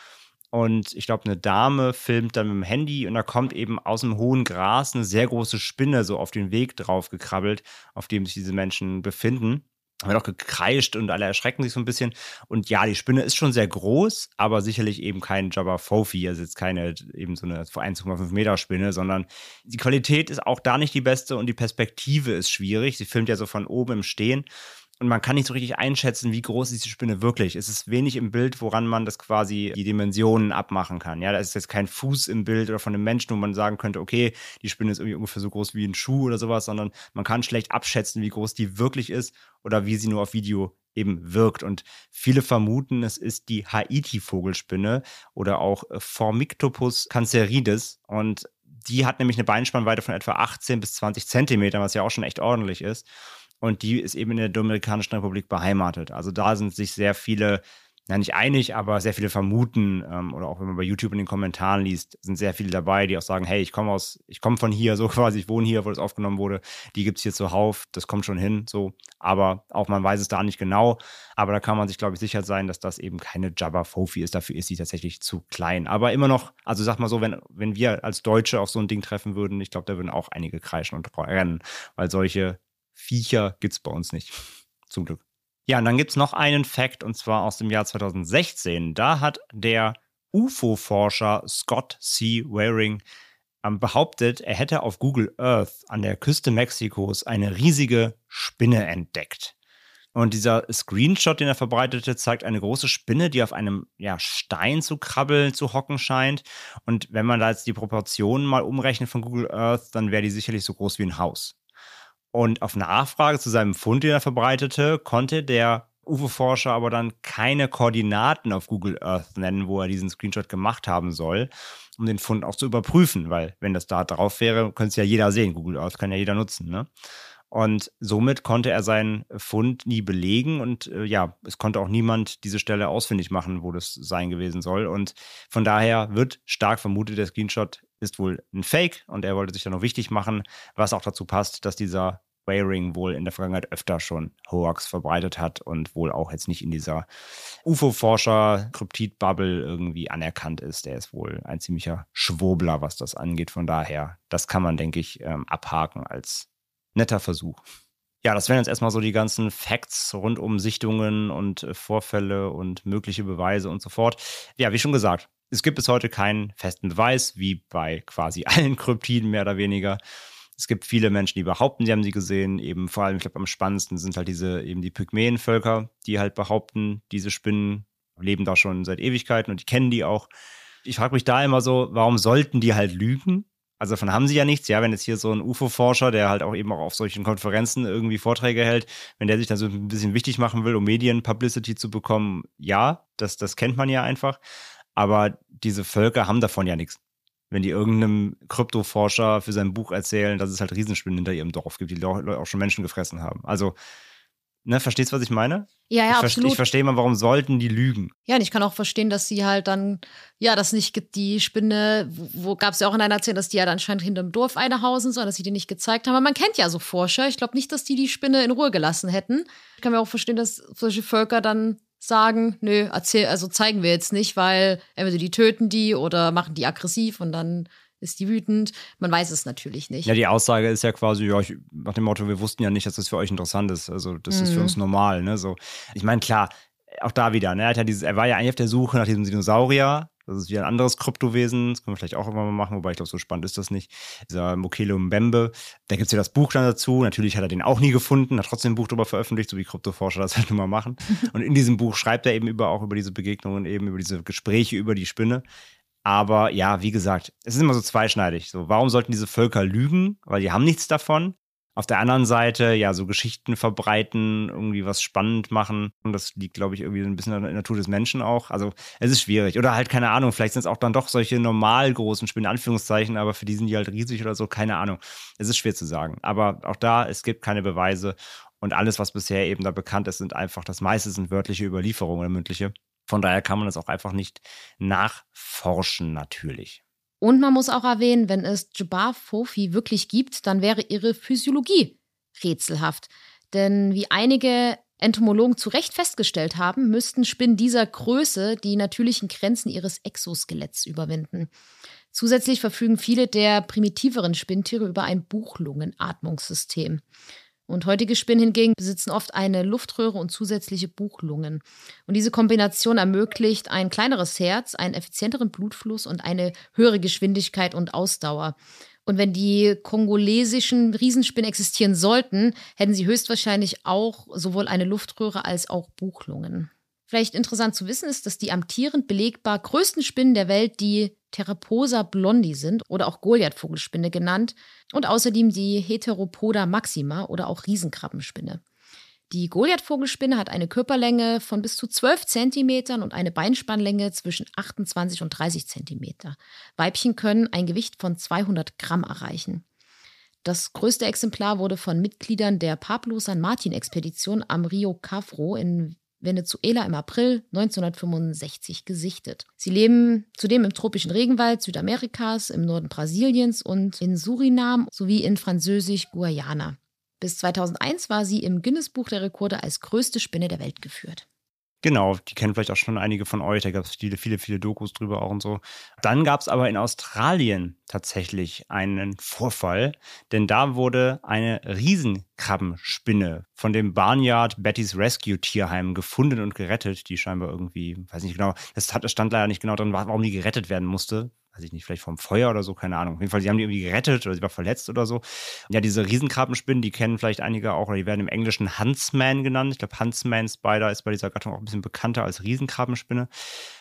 Und ich glaube, eine Dame filmt dann mit dem Handy und da kommt eben aus dem hohen Gras eine sehr große Spinne so auf den Weg drauf gekrabbelt, auf dem sich diese Menschen befinden wird auch gekreischt und alle erschrecken sich so ein bisschen. Und ja, die Spinne ist schon sehr groß, aber sicherlich eben kein Jabba Fofi, also jetzt keine eben so eine 1,5 Meter Spinne, sondern die Qualität ist auch da nicht die beste und die Perspektive ist schwierig. Sie filmt ja so von oben im Stehen und man kann nicht so richtig einschätzen, wie groß ist die Spinne wirklich. Es ist wenig im Bild, woran man das quasi die Dimensionen abmachen kann. Ja, da ist jetzt kein Fuß im Bild oder von einem Menschen, wo man sagen könnte, okay, die Spinne ist irgendwie ungefähr so groß wie ein Schuh oder sowas, sondern man kann schlecht abschätzen, wie groß die wirklich ist oder wie sie nur auf Video eben wirkt. Und viele vermuten, es ist die Haiti-Vogelspinne oder auch Formictopus canceridis. Und die hat nämlich eine Beinspannweite von etwa 18 bis 20 Zentimetern, was ja auch schon echt ordentlich ist. Und die ist eben in der Dominikanischen Republik beheimatet. Also da sind sich sehr viele, ja nicht einig, aber sehr viele vermuten, ähm, oder auch wenn man bei YouTube in den Kommentaren liest, sind sehr viele dabei, die auch sagen, hey, ich komme aus, ich komme von hier, so quasi, ich wohne hier, wo das aufgenommen wurde, die gibt es hier zuhauf, das kommt schon hin, so. Aber auch man weiß es da nicht genau. Aber da kann man sich, glaube ich, sicher sein, dass das eben keine Jabba Fofi ist. Dafür ist sie tatsächlich zu klein. Aber immer noch, also sag mal so, wenn, wenn wir als Deutsche auf so ein Ding treffen würden, ich glaube, da würden auch einige kreischen und rennen, weil solche Viecher gibt es bei uns nicht. Zum Glück. Ja, und dann gibt es noch einen Fact, und zwar aus dem Jahr 2016. Da hat der UFO-Forscher Scott C. Waring ähm, behauptet, er hätte auf Google Earth an der Küste Mexikos eine riesige Spinne entdeckt. Und dieser Screenshot, den er verbreitete, zeigt eine große Spinne, die auf einem ja, Stein zu krabbeln, zu hocken scheint. Und wenn man da jetzt die Proportionen mal umrechnet von Google Earth, dann wäre die sicherlich so groß wie ein Haus. Und auf Nachfrage zu seinem Fund, den er verbreitete, konnte der UFO-Forscher aber dann keine Koordinaten auf Google Earth nennen, wo er diesen Screenshot gemacht haben soll, um den Fund auch zu überprüfen, weil wenn das da drauf wäre, könnte es ja jeder sehen. Google Earth kann ja jeder nutzen, ne? Und somit konnte er seinen Fund nie belegen und äh, ja, es konnte auch niemand diese Stelle ausfindig machen, wo das sein gewesen soll. Und von daher wird stark vermutet, der Screenshot ist wohl ein Fake und er wollte sich dann noch wichtig machen, was auch dazu passt, dass dieser Wayring wohl in der Vergangenheit öfter schon Hoax verbreitet hat und wohl auch jetzt nicht in dieser UFO-Forscher-Kryptid-Bubble irgendwie anerkannt ist. Der ist wohl ein ziemlicher Schwurbler, was das angeht. Von daher, das kann man, denke ich, ähm, abhaken als netter Versuch. Ja, das wären jetzt erstmal so die ganzen Facts rund um Sichtungen und äh, Vorfälle und mögliche Beweise und so fort. Ja, wie schon gesagt, es gibt bis heute keinen festen Beweis, wie bei quasi allen Kryptiden mehr oder weniger. Es gibt viele Menschen, die behaupten, sie haben sie gesehen. Eben vor allem, ich glaube, am spannendsten sind halt diese eben die Pygmäenvölker, die halt behaupten, diese Spinnen leben da schon seit Ewigkeiten und die kennen die auch. Ich frage mich da immer so, warum sollten die halt lügen? Also davon haben sie ja nichts. Ja, wenn jetzt hier so ein UFO-Forscher, der halt auch eben auch auf solchen Konferenzen irgendwie Vorträge hält, wenn der sich dann so ein bisschen wichtig machen will, um Medien-Publicity zu bekommen, ja, das, das kennt man ja einfach. Aber diese Völker haben davon ja nichts wenn die irgendeinem Kryptoforscher für sein Buch erzählen, dass es halt Riesenspinnen hinter ihrem Dorf gibt, die auch schon Menschen gefressen haben. Also, ne, verstehst du, was ich meine? Ja, ja, ich absolut. ich verstehe mal, warum sollten die lügen? Ja, und ich kann auch verstehen, dass sie halt dann, ja, das nicht die Spinne, wo, wo gab es ja auch in einer Erzählung, dass die halt anscheinend hinterm Dorf eine hausen sollen, dass sie die nicht gezeigt haben. Aber man kennt ja so Forscher. Ich glaube nicht, dass die die Spinne in Ruhe gelassen hätten. Ich kann mir auch verstehen, dass solche Völker dann sagen, nö, erzähl, also zeigen wir jetzt nicht, weil entweder die töten die oder machen die aggressiv und dann ist die wütend. Man weiß es natürlich nicht. Ja, die Aussage ist ja quasi, ja, ich, nach dem Motto, wir wussten ja nicht, dass das für euch interessant ist. Also das mhm. ist für uns mhm. normal, ne? So, ich meine, klar, auch da wieder, ne? Er, hat ja dieses, er war ja eigentlich auf der Suche nach diesem Dinosaurier, das ist wie ein anderes Kryptowesen. Das können wir vielleicht auch irgendwann mal machen, wobei ich glaube, so spannend ist das nicht. Dieser Mokele Mbembe. Da gibt es ja das Buch dann dazu. Natürlich hat er den auch nie gefunden, hat trotzdem ein Buch darüber veröffentlicht, so wie Kryptoforscher das halt immer machen. Und in diesem Buch schreibt er eben über, auch über diese Begegnungen, eben über diese Gespräche über die Spinne. Aber ja, wie gesagt, es ist immer so zweischneidig. So, warum sollten diese Völker lügen? Weil die haben nichts davon. Auf der anderen Seite, ja, so Geschichten verbreiten, irgendwie was spannend machen. Und das liegt, glaube ich, irgendwie ein bisschen in der Natur des Menschen auch. Also es ist schwierig. Oder halt, keine Ahnung, vielleicht sind es auch dann doch solche normal großen Spinnen, Anführungszeichen, aber für die sind die halt riesig oder so, keine Ahnung. Es ist schwer zu sagen. Aber auch da, es gibt keine Beweise. Und alles, was bisher eben da bekannt ist, sind einfach, das meiste sind wörtliche Überlieferungen oder mündliche. Von daher kann man das auch einfach nicht nachforschen, natürlich. Und man muss auch erwähnen, wenn es Jabbar Fofi wirklich gibt, dann wäre ihre Physiologie rätselhaft. Denn wie einige Entomologen zu Recht festgestellt haben, müssten Spinnen dieser Größe die natürlichen Grenzen ihres Exoskeletts überwinden. Zusätzlich verfügen viele der primitiveren Spinntiere über ein Buchlungenatmungssystem. Und heutige Spinnen hingegen besitzen oft eine Luftröhre und zusätzliche Buchlungen. Und diese Kombination ermöglicht ein kleineres Herz, einen effizienteren Blutfluss und eine höhere Geschwindigkeit und Ausdauer. Und wenn die kongolesischen Riesenspinnen existieren sollten, hätten sie höchstwahrscheinlich auch sowohl eine Luftröhre als auch Buchlungen. Vielleicht interessant zu wissen ist, dass die amtierend belegbar größten Spinnen der Welt die Theraposa blondi sind oder auch Goliath-Vogelspinne genannt und außerdem die Heteropoda maxima oder auch Riesenkrabbenspinne. Die Goliath-Vogelspinne hat eine Körperlänge von bis zu 12 cm und eine Beinspannlänge zwischen 28 und 30 cm. Weibchen können ein Gewicht von 200 Gramm erreichen. Das größte Exemplar wurde von Mitgliedern der Pablo San Martin-Expedition am Rio Cavro in Venezuela im April 1965 gesichtet. Sie leben zudem im tropischen Regenwald Südamerikas, im Norden Brasiliens und in Surinam sowie in Französisch-Guayana. Bis 2001 war sie im Guinness-Buch der Rekorde als größte Spinne der Welt geführt. Genau, die kennen vielleicht auch schon einige von euch. Da gab es viele, viele, viele Dokus drüber auch und so. Dann gab es aber in Australien tatsächlich einen Vorfall, denn da wurde eine Riesenkrabbenspinne von dem Barnyard Betty's Rescue Tierheim gefunden und gerettet, die scheinbar irgendwie, weiß nicht genau, das stand leider nicht genau drin, warum die gerettet werden musste weiß ich nicht, vielleicht vom Feuer oder so, keine Ahnung. Auf jeden Fall, sie haben die irgendwie gerettet oder sie war verletzt oder so. Ja, diese Riesenkrabbenspinnen, die kennen vielleicht einige auch, oder die werden im Englischen Huntsman genannt. Ich glaube, Huntsman Spider ist bei dieser Gattung auch ein bisschen bekannter als Riesenkrabbenspinne.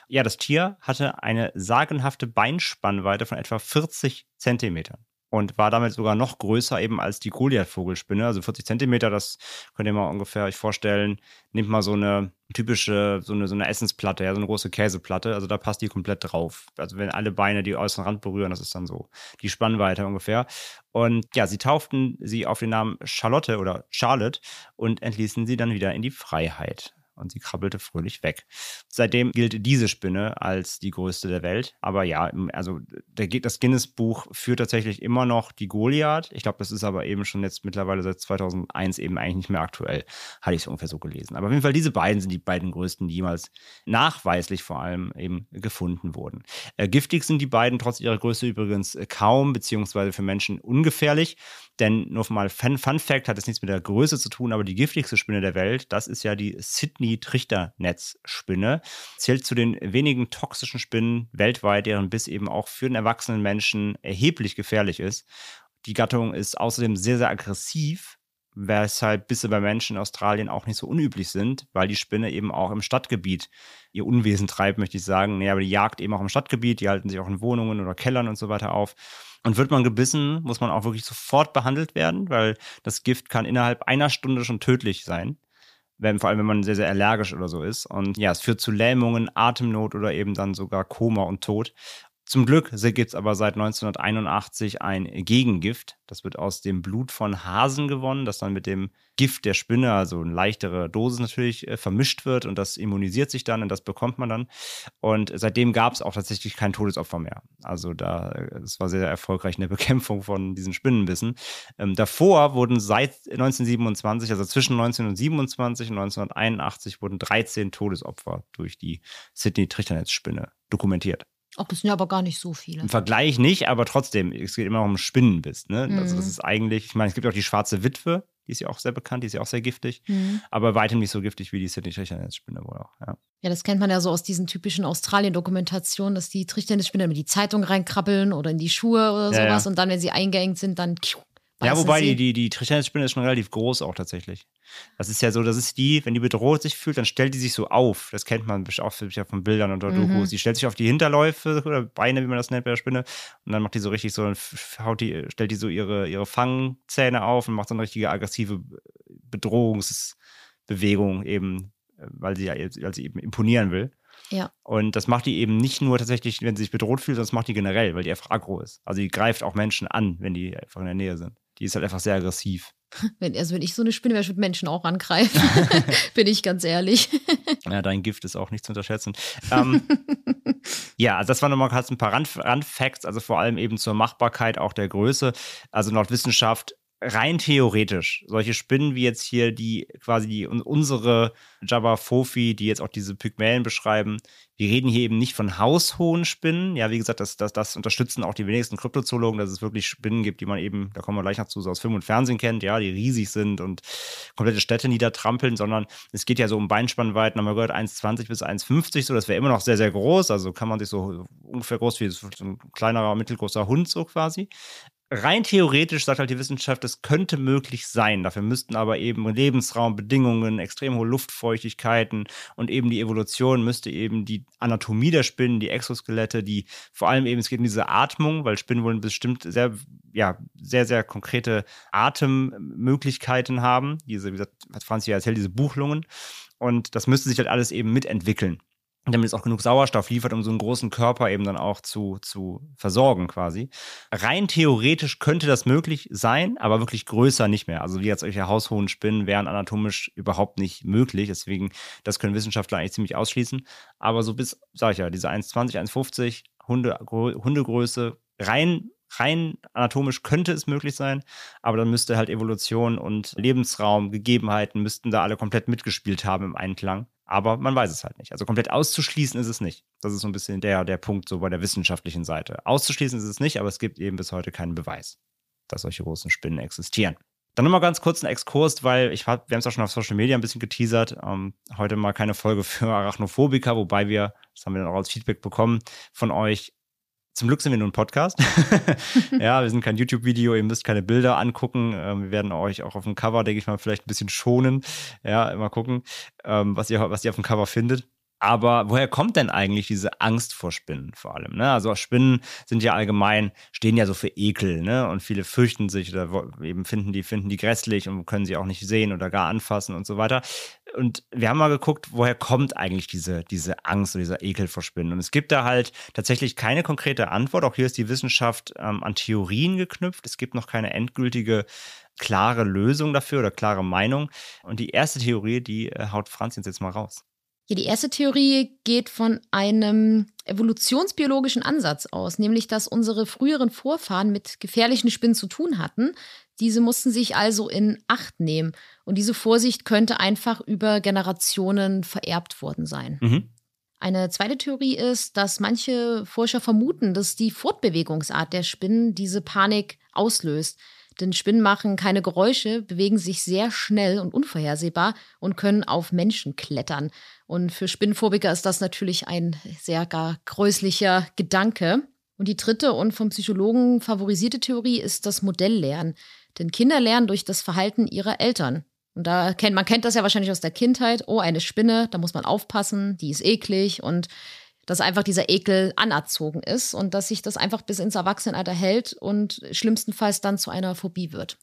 Ja, das Tier hatte eine sagenhafte Beinspannweite von etwa 40 Zentimetern. und war damit sogar noch größer eben als die Goliath-Vogelspinne. Also 40 Zentimeter, das könnt ihr mal ungefähr euch vorstellen. Nehmt mal so eine typische, so eine, so eine Essensplatte, ja, so eine große Käseplatte. Also da passt die komplett drauf. Also wenn alle Beine die äußeren Rand berühren, das ist dann so die Spannweite ungefähr. Und ja, sie tauften sie auf den Namen Charlotte oder Charlotte und entließen sie dann wieder in die Freiheit und sie krabbelte fröhlich weg. Seitdem gilt diese Spinne als die größte der Welt. Aber ja, also das Guinness-Buch führt tatsächlich immer noch die Goliath. Ich glaube, das ist aber eben schon jetzt mittlerweile seit 2001 eben eigentlich nicht mehr aktuell. Hatte ich es ungefähr so gelesen. Aber auf jeden Fall, diese beiden sind die beiden größten, die jemals nachweislich vor allem eben gefunden wurden. Äh, giftig sind die beiden trotz ihrer Größe übrigens äh, kaum, beziehungsweise für Menschen ungefährlich. Denn nur mal Fun, Fun Fact hat es nichts mit der Größe zu tun, aber die giftigste Spinne der Welt, das ist ja die Sydney-Trichternetzspinne. Zählt zu den wenigen toxischen Spinnen weltweit, deren Biss eben auch für den erwachsenen Menschen erheblich gefährlich ist. Die Gattung ist außerdem sehr, sehr aggressiv, weshalb Bisse bei Menschen in Australien auch nicht so unüblich sind, weil die Spinne eben auch im Stadtgebiet ihr Unwesen treibt, möchte ich sagen. Nee, aber die jagt eben auch im Stadtgebiet, die halten sich auch in Wohnungen oder Kellern und so weiter auf. Und wird man gebissen, muss man auch wirklich sofort behandelt werden, weil das Gift kann innerhalb einer Stunde schon tödlich sein. Wenn, vor allem, wenn man sehr, sehr allergisch oder so ist. Und ja, es führt zu Lähmungen, Atemnot oder eben dann sogar Koma und Tod. Zum Glück gibt es aber seit 1981 ein Gegengift. Das wird aus dem Blut von Hasen gewonnen, das dann mit dem Gift der Spinne, also eine leichtere Dosis natürlich, äh, vermischt wird und das immunisiert sich dann und das bekommt man dann. Und seitdem gab es auch tatsächlich kein Todesopfer mehr. Also da, es war sehr erfolgreich in der Bekämpfung von diesen Spinnenbissen. Ähm, davor wurden seit 1927, also zwischen 1927 und 1981, wurden 13 Todesopfer durch die Sydney-Trichternetzspinne dokumentiert. Ach, das sind ja aber gar nicht so viele. Im Vergleich nicht, aber trotzdem, es geht immer noch um Spinnenbiss. Ne? Mhm. Also das ist eigentlich, ich meine, es gibt auch die schwarze Witwe, die ist ja auch sehr bekannt, die ist ja auch sehr giftig, Mhm. aber weitem nicht so giftig wie die Sydney Trichternetzspinne wohl auch. Ja. Ja, das kennt man ja so aus diesen typischen Australien-Dokumentationen, dass die Trichternisspinne in die Zeitung reinkrabbeln oder in die Schuhe oder Ja, sowas ja. und dann, wenn sie eingeengt sind, dann Ja, wobei sie. die, die, die Trichternetzspinne ist schon relativ groß auch tatsächlich. Das ist ja so, das ist die, wenn die bedroht sich fühlt, dann stellt die sich so auf. Das kennt man auch von Bildern oder Mhm. Dokus. Die stellt sich auf die Hinterläufe oder Beine, wie man das nennt bei der Spinne. Und dann macht die so richtig so, haut die, stellt die so ihre, ihre Fangzähne auf und macht so eine richtige aggressive Bedrohungsbewegung eben, weil sie ja weil sie eben imponieren will. Ja. Und das macht die eben nicht nur tatsächlich, wenn sie sich bedroht fühlt, sondern das macht die generell, weil die einfach aggro ist. Also die greift auch Menschen an, wenn die einfach in der Nähe sind. Die ist halt einfach sehr aggressiv. Wenn, also wenn ich so eine Spinne wäre, ich würde Menschen auch angreifen. Bin ich ganz ehrlich. Ja, dein Gift ist auch nicht zu unterschätzen. Ähm, ja, also das waren nochmal kurz ein paar Rand, Randfacts, also vor allem eben zur Machbarkeit auch der Größe. Also laut Wissenschaft rein theoretisch, solche Spinnen wie jetzt hier, die quasi die, un- unsere Jabba Fofi, die jetzt auch diese Pygmäen beschreiben, wir reden hier eben nicht von haushohen Spinnen. Ja, wie gesagt, das, das, das unterstützen auch die wenigsten Kryptozoologen, dass es wirklich Spinnen gibt, die man eben, da kommen wir gleich noch zu, so aus Film und Fernsehen kennt, ja, die riesig sind und komplette Städte niedertrampeln, sondern es geht ja so um Beinspannweiten, haben wir gehört, 1,20 bis 1,50, so, das wäre immer noch sehr, sehr groß. Also kann man sich so ungefähr groß wie so ein kleinerer, mittelgroßer Hund so quasi. Rein theoretisch sagt halt die Wissenschaft, das könnte möglich sein. Dafür müssten aber eben Lebensraumbedingungen, extrem hohe Luftfeuchtigkeiten und eben die Evolution müsste eben die Anatomie der Spinnen, die Exoskelette, die vor allem eben, es geht um diese Atmung, weil Spinnen wollen bestimmt sehr, ja, sehr, sehr konkrete Atemmöglichkeiten haben. Diese, wie gesagt, hat Franz ja erzählt, diese Buchlungen. Und das müsste sich halt alles eben mitentwickeln damit es auch genug Sauerstoff liefert, um so einen großen Körper eben dann auch zu, zu versorgen quasi. Rein theoretisch könnte das möglich sein, aber wirklich größer nicht mehr. Also wie jetzt solche haushohen Spinnen wären anatomisch überhaupt nicht möglich. Deswegen, das können Wissenschaftler eigentlich ziemlich ausschließen. Aber so bis, sag ich ja, diese 1,20, 1,50 Hunde, Hundegröße, rein rein anatomisch könnte es möglich sein, aber dann müsste halt Evolution und Lebensraum, Gegebenheiten müssten da alle komplett mitgespielt haben im Einklang. Aber man weiß es halt nicht. Also komplett auszuschließen ist es nicht. Das ist so ein bisschen der, der Punkt so bei der wissenschaftlichen Seite. Auszuschließen ist es nicht, aber es gibt eben bis heute keinen Beweis, dass solche großen Spinnen existieren. Dann nochmal ganz kurz einen Exkurs, weil ich wir haben es auch schon auf Social Media ein bisschen geteasert. Ähm, heute mal keine Folge für Arachnophobiker, wobei wir, das haben wir dann auch als Feedback bekommen von euch, zum Glück sind wir nur ein Podcast. ja, wir sind kein YouTube-Video, ihr müsst keine Bilder angucken. Ähm, wir werden euch auch auf dem Cover, denke ich mal, vielleicht ein bisschen schonen. Ja, mal gucken, ähm, was, ihr, was ihr auf dem Cover findet. Aber woher kommt denn eigentlich diese Angst vor Spinnen vor allem? Ne? Also Spinnen sind ja allgemein, stehen ja so für Ekel, ne? Und viele fürchten sich oder eben finden die, finden die grässlich und können sie auch nicht sehen oder gar anfassen und so weiter. Und wir haben mal geguckt, woher kommt eigentlich diese, diese Angst oder dieser Ekel vor Spinnen? Und es gibt da halt tatsächlich keine konkrete Antwort. Auch hier ist die Wissenschaft ähm, an Theorien geknüpft. Es gibt noch keine endgültige klare Lösung dafür oder klare Meinung. Und die erste Theorie, die äh, haut Franz jetzt mal raus. Ja, die erste Theorie geht von einem evolutionsbiologischen Ansatz aus, nämlich dass unsere früheren Vorfahren mit gefährlichen Spinnen zu tun hatten. Diese mussten sich also in Acht nehmen und diese Vorsicht könnte einfach über Generationen vererbt worden sein. Mhm. Eine zweite Theorie ist, dass manche Forscher vermuten, dass die Fortbewegungsart der Spinnen diese Panik auslöst. Denn Spinnen machen keine Geräusche, bewegen sich sehr schnell und unvorhersehbar und können auf Menschen klettern. Und für Spinnenphobiker ist das natürlich ein sehr gar gräuslicher Gedanke. Und die dritte und vom Psychologen favorisierte Theorie ist das Modelllernen. Denn Kinder lernen durch das Verhalten ihrer Eltern. Und da kennt man kennt das ja wahrscheinlich aus der Kindheit. Oh, eine Spinne, da muss man aufpassen, die ist eklig und dass einfach dieser Ekel anerzogen ist und dass sich das einfach bis ins Erwachsenenalter hält und schlimmstenfalls dann zu einer Phobie wird.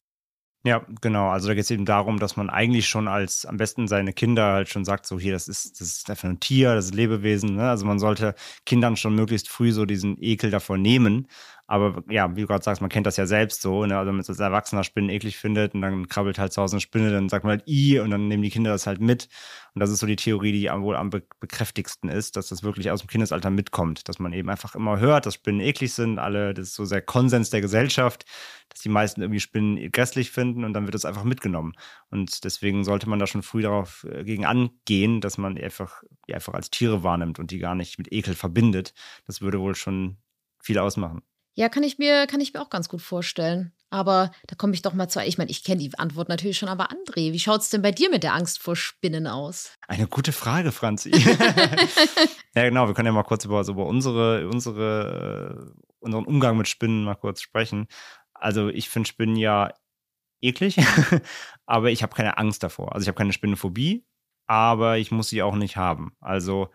Ja, genau. Also da geht es eben darum, dass man eigentlich schon als am besten seine Kinder halt schon sagt, so hier, das ist, das ist einfach ein Tier, das ist ein Lebewesen. Ne? Also man sollte Kindern schon möglichst früh so diesen Ekel davor nehmen. Aber ja, wie du gerade sagst, man kennt das ja selbst so. Ne? Also wenn man als Erwachsener Spinnen eklig findet und dann krabbelt halt zu Hause eine Spinne, dann sagt man halt i und dann nehmen die Kinder das halt mit. Und das ist so die Theorie, die wohl am bekräftigsten ist, dass das wirklich aus dem Kindesalter mitkommt. Dass man eben einfach immer hört, dass Spinnen eklig sind. Alle, das ist so der Konsens der Gesellschaft, dass die meisten irgendwie Spinnen grässlich finden und dann wird das einfach mitgenommen. Und deswegen sollte man da schon früh darauf äh, gegen angehen, dass man einfach, die einfach als Tiere wahrnimmt und die gar nicht mit Ekel verbindet. Das würde wohl schon viel ausmachen. Ja, kann ich mir, kann ich mir auch ganz gut vorstellen. Aber da komme ich doch mal zu. Ich meine, ich kenne die Antwort natürlich schon, aber André, wie schaut es denn bei dir mit der Angst vor Spinnen aus? Eine gute Frage, Franzi. ja, genau, wir können ja mal kurz über, über unsere, unsere, äh, unseren Umgang mit Spinnen mal kurz sprechen. Also, ich finde Spinnen ja eklig, aber ich habe keine Angst davor. Also, ich habe keine Spinnenphobie, aber ich muss sie auch nicht haben. Also,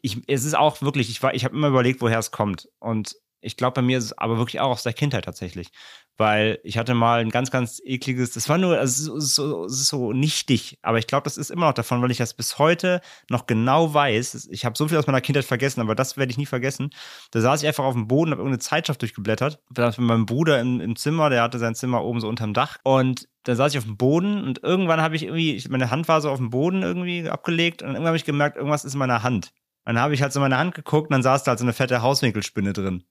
ich, es ist auch wirklich, ich, ich habe immer überlegt, woher es kommt. Und ich glaube, bei mir ist es aber wirklich auch aus der Kindheit tatsächlich. Weil ich hatte mal ein ganz, ganz ekliges, das war nur, also es ist so, es ist so nichtig, aber ich glaube, das ist immer noch davon, weil ich das bis heute noch genau weiß. Ich habe so viel aus meiner Kindheit vergessen, aber das werde ich nie vergessen. Da saß ich einfach auf dem Boden, habe irgendeine Zeitschrift durchgeblättert. Da mit meinem Bruder im, im Zimmer, der hatte sein Zimmer oben so unterm Dach. Und da saß ich auf dem Boden und irgendwann habe ich irgendwie, meine Hand war so auf dem Boden irgendwie abgelegt und irgendwann habe ich gemerkt, irgendwas ist in meiner Hand. dann habe ich halt so meine Hand geguckt und dann saß da halt so eine fette Hauswinkelspinne drin.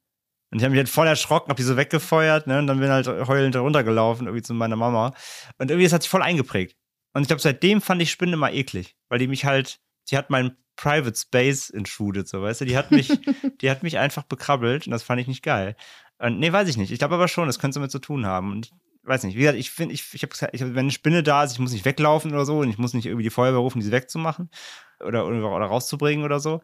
Und ich habe mich halt voll erschrocken, hab die so weggefeuert, ne? Und dann bin halt heulend runtergelaufen, irgendwie zu meiner Mama. Und irgendwie, das hat sich voll eingeprägt. Und ich glaube, seitdem fand ich Spinnen immer eklig, weil die mich halt, die hat meinen Private Space intrudet, so weißt du, die hat mich, die hat mich einfach bekrabbelt und das fand ich nicht geil. Und, nee, weiß ich nicht. Ich glaube aber schon, das könnte damit zu tun haben. Und ich weiß nicht, wie gesagt, ich finde, ich, ich habe gesagt, ich, wenn eine Spinne da ist, ich muss nicht weglaufen oder so und ich muss nicht irgendwie die Feuerwehr rufen, die sie wegzumachen oder, oder rauszubringen oder so.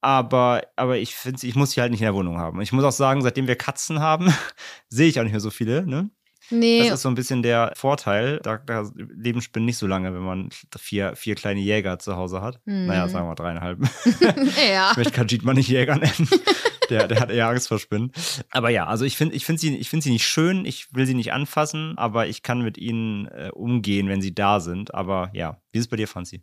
Aber, aber ich finde, ich muss sie halt nicht in der Wohnung haben. Ich muss auch sagen, seitdem wir Katzen haben, sehe ich auch nicht mehr so viele. Ne? Nee. Das ist so ein bisschen der Vorteil. Da, da leben Spinnen nicht so lange, wenn man vier, vier kleine Jäger zu Hause hat. Mhm. Naja, sagen wir dreieinhalb. ja. Ich möchte Kajit mal nicht Jäger nennen. Der, der hat eher Angst vor Spinnen. Aber ja, also ich finde ich find sie, find sie nicht schön, ich will sie nicht anfassen, aber ich kann mit ihnen äh, umgehen, wenn sie da sind. Aber ja, wie ist es bei dir, Franzi?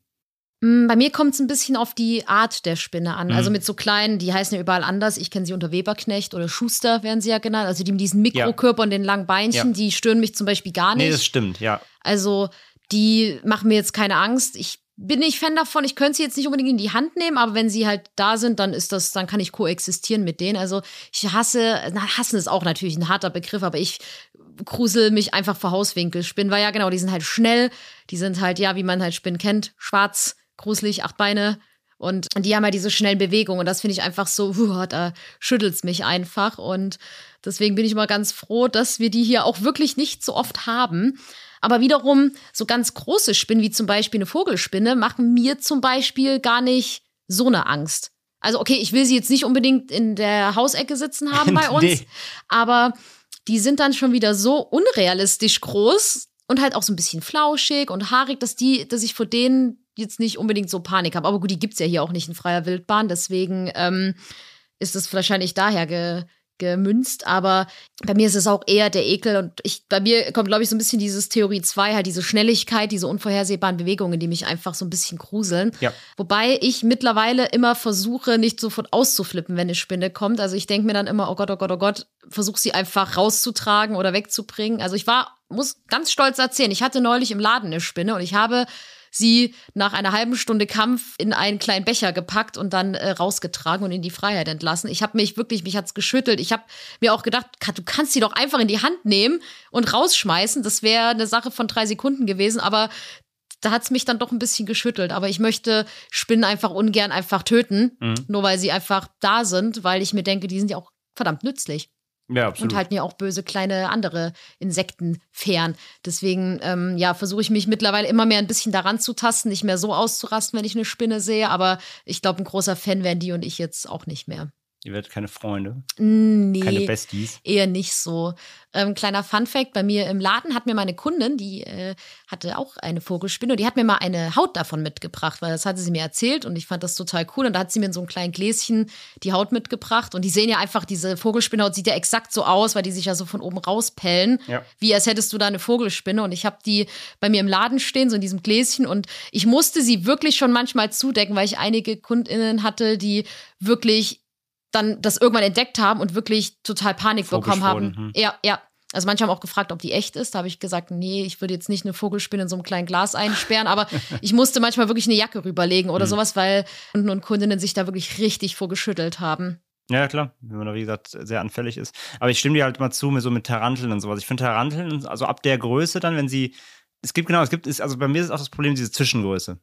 Mm, bei mir kommt es ein bisschen auf die Art der Spinne an. Also mhm. Also mit so kleinen, die heißen ja überall anders. Ich kenne sie unter Weberknecht oder Schuster werden sie ja genannt. Also die mit diesen Mikrokörper ja. und den langen Beinchen, ja. die stören mich zum Beispiel gar nicht. Nee, das stimmt, ja. Also die machen mir jetzt keine Angst. Ich bin nicht Fan davon. Ich könnte sie jetzt nicht unbedingt in die Hand nehmen, aber wenn sie halt da sind, dann ist das, dann kann ich koexistieren mit denen. Also ich hasse, na, hassen ist auch natürlich ein harter Begriff, aber ich grusel mich einfach vor Hauswinkelspinnen, weil ja genau, die sind halt schnell, die sind halt, ja, wie man halt Spinnen kennt, schwarz, gruselig, acht Beine. Und die haben ja diese schnellen Bewegungen. Und das finde ich einfach so, uh, da schüttelt es mich einfach. Und deswegen bin ich mal ganz froh, dass wir die hier auch wirklich nicht so oft haben. Aber wiederum, so ganz große Spinnen, wie zum Beispiel eine Vogelspinne, machen mir zum Beispiel gar nicht so eine Angst. Also, okay, ich will sie jetzt nicht unbedingt in der Hausecke sitzen haben bei uns, nee. aber die sind dann schon wieder so unrealistisch groß, und halt auch so ein bisschen flauschig und haarig, dass die, dass ich vor denen jetzt nicht unbedingt so Panik habe. Aber gut, die gibt es ja hier auch nicht in freier Wildbahn, deswegen ähm, ist es wahrscheinlich daher ge gemünzt, aber bei mir ist es auch eher der Ekel und ich, bei mir kommt, glaube ich, so ein bisschen dieses Theorie 2, halt diese Schnelligkeit, diese unvorhersehbaren Bewegungen, die mich einfach so ein bisschen gruseln. Ja. Wobei ich mittlerweile immer versuche, nicht sofort auszuflippen, wenn eine Spinne kommt. Also ich denke mir dann immer, oh Gott, oh Gott, oh Gott, versuche sie einfach rauszutragen oder wegzubringen. Also ich war, muss ganz stolz erzählen, ich hatte neulich im Laden eine Spinne und ich habe sie nach einer halben Stunde Kampf in einen kleinen Becher gepackt und dann äh, rausgetragen und in die Freiheit entlassen. Ich habe mich wirklich, mich hat's geschüttelt. Ich habe mir auch gedacht, du kannst sie doch einfach in die Hand nehmen und rausschmeißen. Das wäre eine Sache von drei Sekunden gewesen, aber da hat's mich dann doch ein bisschen geschüttelt. Aber ich möchte Spinnen einfach ungern einfach töten, Mhm. nur weil sie einfach da sind, weil ich mir denke, die sind ja auch verdammt nützlich Ja, absolut. und halten ja auch böse kleine andere Insekten fern. Deswegen, ähm, ja, versuche ich mich mittlerweile immer mehr ein bisschen daran zu tasten, nicht mehr so auszurasten, wenn ich eine Spinne sehe. Aber ich glaube, ein großer Fan wären die und ich jetzt auch nicht mehr. Ihr werdet keine Freunde, Nee. keine Besties. Eher nicht so. Ähm, kleiner Fun-Fact: Bei mir im Laden hat mir meine Kundin, die äh, hatte auch eine Vogelspinne, und die hat mir mal eine Haut davon mitgebracht, weil das hatte sie mir erzählt und ich fand das total cool. Und da hat sie mir in so einem kleinen Gläschen die Haut mitgebracht. Und die sehen ja einfach, diese Vogelspinnhaut sieht ja exakt so aus, weil die sich ja so von oben rauspellen, Ja. wie als hättest du da eine Vogelspinne. Und ich habe die bei mir im Laden stehen, so in diesem Gläschen. Und ich musste sie wirklich schon manchmal zudecken, weil ich einige KundInnen hatte, die wirklich dann das irgendwann entdeckt haben und wirklich total Panik bekommen haben. hm. Ja, ja. Also manche haben auch gefragt, ob die echt ist. Da habe ich gesagt, nee, ich würde jetzt nicht eine Vogelspinne in so einem kleinen Glas einsperren, aber ich musste manchmal wirklich eine Jacke rüberlegen oder sowas, weil Kunden und Kundinnen sich da wirklich richtig vorgeschüttelt haben. Ja, klar, wenn man da, wie gesagt, sehr anfällig ist. Aber ich stimme dir halt mal zu, mit so mit Taranteln und sowas. Ich finde Taranteln, also ab der Größe dann, wenn sie, es gibt genau, es gibt, ist, also bei mir ist auch das Problem diese Zwischengröße.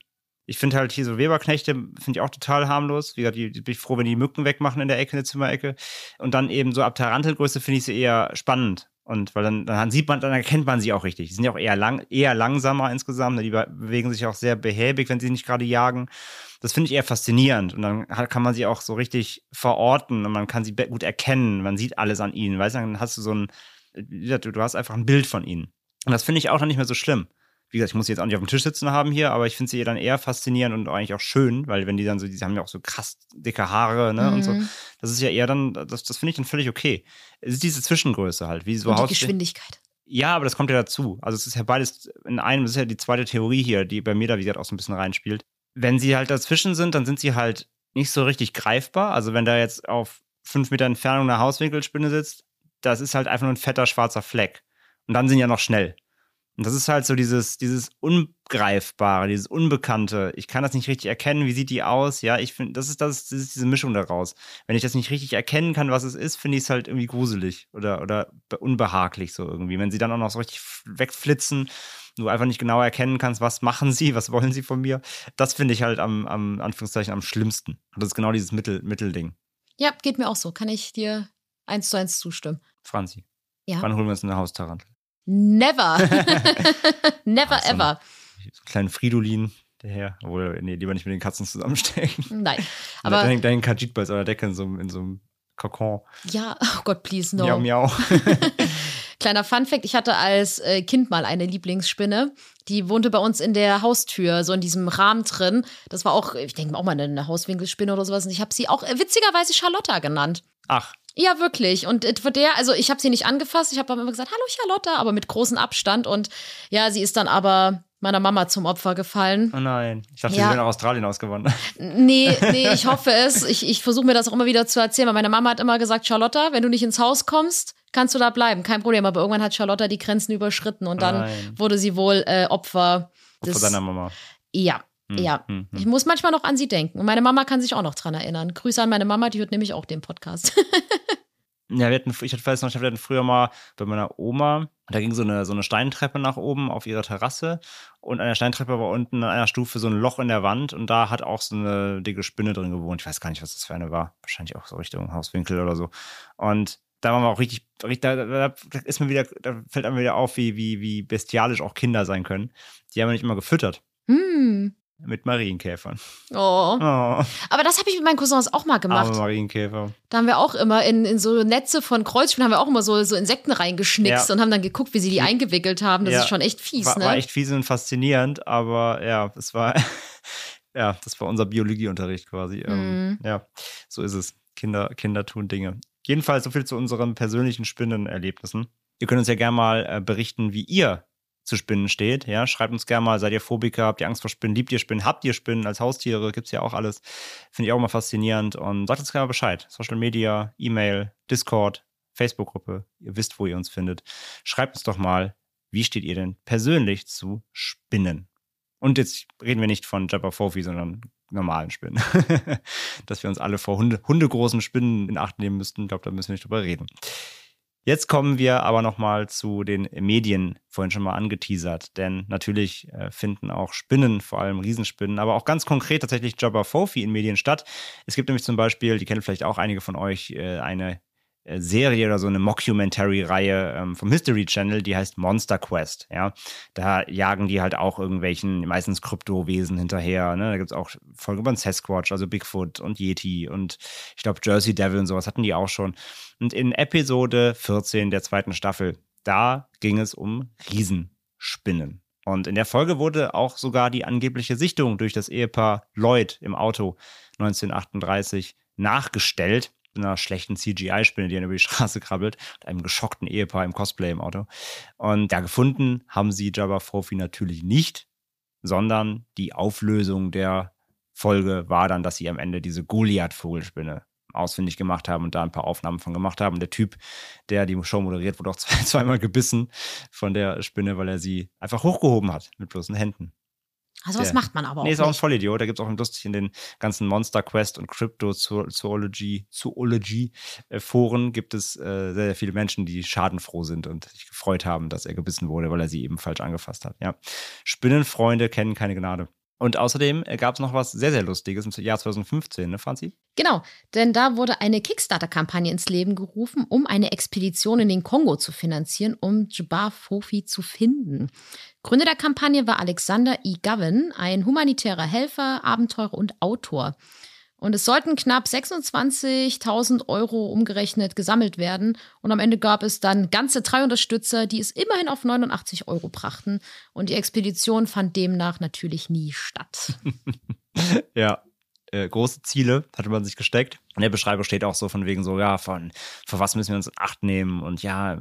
Ich finde halt hier so Weberknechte, finde ich auch total harmlos. Wie gesagt, die, die bin ich froh, wenn die Mücken wegmachen in der Ecke, in der Zimmerecke. Und dann eben so ab Tarantelgröße finde ich sie eher spannend. Und weil dann, dann sieht man, dann erkennt man sie auch richtig. Die sind ja auch eher lang, eher langsamer insgesamt. Die be- bewegen sich auch sehr behäbig, wenn sie nicht gerade jagen. Das finde ich eher faszinierend. Und dann kann man sie auch so richtig verorten und man kann sie gut erkennen. Man sieht alles an ihnen. Weißt du, dann hast du so ein, du, du hast einfach ein Bild von ihnen. Und das finde ich auch dann nicht mehr so schlimm. Wie gesagt, ich muss sie jetzt auch nicht auf dem Tisch sitzen haben hier, aber ich finde sie dann eher faszinierend und eigentlich auch schön, weil wenn die dann so, die haben ja auch so krass dicke Haare, ne, und so. Mhm. Das ist ja eher dann, das, das finde ich dann völlig okay. Es ist diese Zwischengröße halt, wie so und die Haus- Geschwindigkeit. ja, aber das kommt ja dazu. Also es ist ja beides in einem, das ist ja die zweite Theorie hier, die bei mir da, wie gesagt, auch so ein bisschen reinspielt. Wenn sie halt dazwischen sind, dann sind sie halt nicht so richtig greifbar. Also wenn da jetzt auf fünf Meter Entfernung eine Hauswinkelspinne sitzt, das ist halt einfach nur ein fetter schwarzer Fleck. Und dann sind ja noch schnell. Und das ist halt so dieses, dieses Ungreifbare, dieses Unbekannte. Ich kann das nicht richtig erkennen. Wie sieht die aus? Ja, ich finde, das ist, das, ist, das ist diese Mischung daraus. Wenn ich das nicht richtig erkennen kann, was es ist, finde ich es halt irgendwie gruselig oder, oder be- unbehaglich so irgendwie. Wenn sie dann auch noch so richtig wegflitzen, du einfach nicht genau erkennen kannst, was machen sie, was wollen sie von mir. Das finde ich halt am, am Anführungszeichen am schlimmsten. Und das ist genau dieses Mittel, Mittelding. Ja, geht mir auch so. Kann ich dir eins zu eins zustimmen. Franzi, Ja. wann holen wir uns eine Haustarantel? Never. Never ein- ever. So einen kleinen Fridolin, der Herr. Obwohl, nee, lieber nicht mit den Katzen zusammenstecken. Nein. Aber Aber dein, dein Kajit bei der Decke in so, einem- in so einem Kokon. ja, oh Gott, please, no. Miau, miau. Kleiner Funfact, ich hatte als äh, Kind mal eine Lieblingsspinne. Die wohnte bei uns in der Haustür, so in diesem Rahmen drin. Das war auch, ich denke mal, auch mal eine, eine Hauswinkelspinne oder sowas. Und ich habe sie auch äh, witzigerweise Charlotta genannt. Ach, Ja, wirklich. Und für der, also ich habe sie nicht angefasst. Ich habe aber immer gesagt, hallo Charlotta, aber mit großem Abstand. Und ja, sie ist dann aber meiner Mama zum Opfer gefallen. oh nein. Ich dachte, Ja. sie wäre nach Australien ausgewandert. Nee, nee, ich hoffe es. Ich, ich versuche mir das auch immer wieder zu erzählen, weil meine Mama hat immer gesagt, Charlotta, wenn du nicht ins Haus kommst, kannst du da bleiben. Kein Problem. Aber irgendwann hat Charlotta die Grenzen überschritten und dann Nein. wurde sie wohl äh, Opfer Von des. deiner Mama. Ja. Hm, Ja, hm, hm. ich muss manchmal noch an sie denken. Und meine Mama kann sich auch noch dran erinnern. Grüße an meine Mama, die hört nämlich auch den Podcast. Ja, wir hatten, ich weiß noch, wir hatten früher mal bei meiner Oma, da ging so eine, so eine Steintreppe nach oben auf ihre Terrasse und an der Steintreppe war unten an einer Stufe so ein Loch in der Wand und da hat auch so eine dicke Spinne drin gewohnt. Ich weiß gar nicht, was das für eine war. Wahrscheinlich auch so Richtung Hauswinkel oder so. Und da waren wir auch richtig, da, da ist mir wieder, da fällt einem wieder auf, wie, wie, wie bestialisch auch Kinder sein können. Die haben wir nicht immer gefüttert. hm. Mit Marienkäfern. Oh. Oh, Aber das habe ich mit meinen Cousins auch mal gemacht. arme Marienkäfer. Da haben wir auch immer in, in so Netze von Kreuzspielen haben wir auch immer so, so Insekten reingeschnickst Ja. und haben dann geguckt, wie sie die eingewickelt haben. Das Ja. ist schon echt fies, War, ne? war echt fies und faszinierend, aber ja, es war, ja, das war unser Biologieunterricht quasi. Ähm, Mhm. ja, so ist es. Kinder, Kinder tun Dinge. Jedenfalls so viel zu unseren persönlichen Spinnenerlebnissen. Ihr könnt uns ja gerne mal äh, berichten, wie ihr zu Spinnen steht. Ja, schreibt uns gerne mal, seid ihr Phobiker, habt ihr Angst vor Spinnen, liebt ihr Spinnen, habt ihr Spinnen als Haustiere, gibt's ja auch alles. Finde ich auch mal faszinierend und sagt uns gerne mal Bescheid. Social Media, E-Mail, Discord, Facebook-Gruppe. Ihr wisst, wo ihr uns findet. Schreibt uns doch mal, wie steht ihr denn persönlich zu Spinnen? Und jetzt reden wir nicht von Jabba Fofi, sondern normalen Spinnen. Dass wir uns alle vor Hunde, hundegroßen Spinnen in Acht nehmen müssten, ich glaube, da müssen wir nicht drüber reden. Jetzt kommen wir aber nochmal zu den Medien, vorhin schon mal angeteasert, denn natürlich äh, finden auch Spinnen, vor allem Riesenspinnen, aber auch ganz konkret tatsächlich Jabba Fofi in Medien statt. Es gibt nämlich zum Beispiel, die kennen vielleicht auch einige von euch, äh, eine Serie oder so eine Mockumentary-Reihe ähm, vom History Channel, die heißt Monster Quest. Ja, da jagen die halt auch irgendwelchen meistens Kryptowesen hinterher. Ne? Da gibt es auch Folgen über den Sasquatch, also Bigfoot und Yeti und ich glaube Jersey Devil und sowas hatten die auch schon. Und in Episode 14 der zweiten Staffel, da ging es um Riesenspinnen. Und in der Folge wurde auch sogar die angebliche Sichtung durch das Ehepaar Lloyd im Auto 1938 nachgestellt. Mit einer schlechten CGI-Spinne, die dann über die Straße krabbelt, und einem geschockten Ehepaar im Cosplay im Auto. Und da gefunden haben sie Jabba Fofi natürlich nicht, sondern die Auflösung der Folge war dann, dass sie am Ende diese Goliath-Vogelspinne ausfindig gemacht haben und da ein paar Aufnahmen von gemacht haben. Der Typ, der die Show moderiert, wurde auch zwei, zweimal gebissen von der Spinne, weil er sie einfach hochgehoben hat mit bloßen Händen. Also was der- macht man aber auch Nee, ist auch ein. Vollidiot. Da gibt es auch lustig in den ganzen Monster Quest und Crypto Zoology, Zoology äh, Foren gibt es äh, sehr, sehr viele Menschen, die schadenfroh sind und sich gefreut haben, dass er gebissen wurde, weil er sie eben falsch angefasst hat. Ja. Spinnenfreunde kennen keine Gnade. Und außerdem gab es noch was sehr, sehr Lustiges im Jahr 2015, ne, Franzi? Genau, denn da wurde eine Kickstarter-Kampagne ins Leben gerufen, um eine Expedition in den Kongo zu finanzieren, um Jabbar Fofi zu finden. Gründer der Kampagne war Alexander E. Govan, ein humanitärer Helfer, Abenteurer und Autor. Und es sollten knapp 26.000 Euro umgerechnet gesammelt werden. Und am Ende gab es dann ganze drei Unterstützer, die es immerhin auf 89 Euro brachten. Und die Expedition fand demnach natürlich nie statt. Ja. Äh, große Ziele hatte man sich gesteckt. In der Beschreibung steht auch so von wegen so, ja, von, vor was müssen wir uns in Acht nehmen und ja, äh,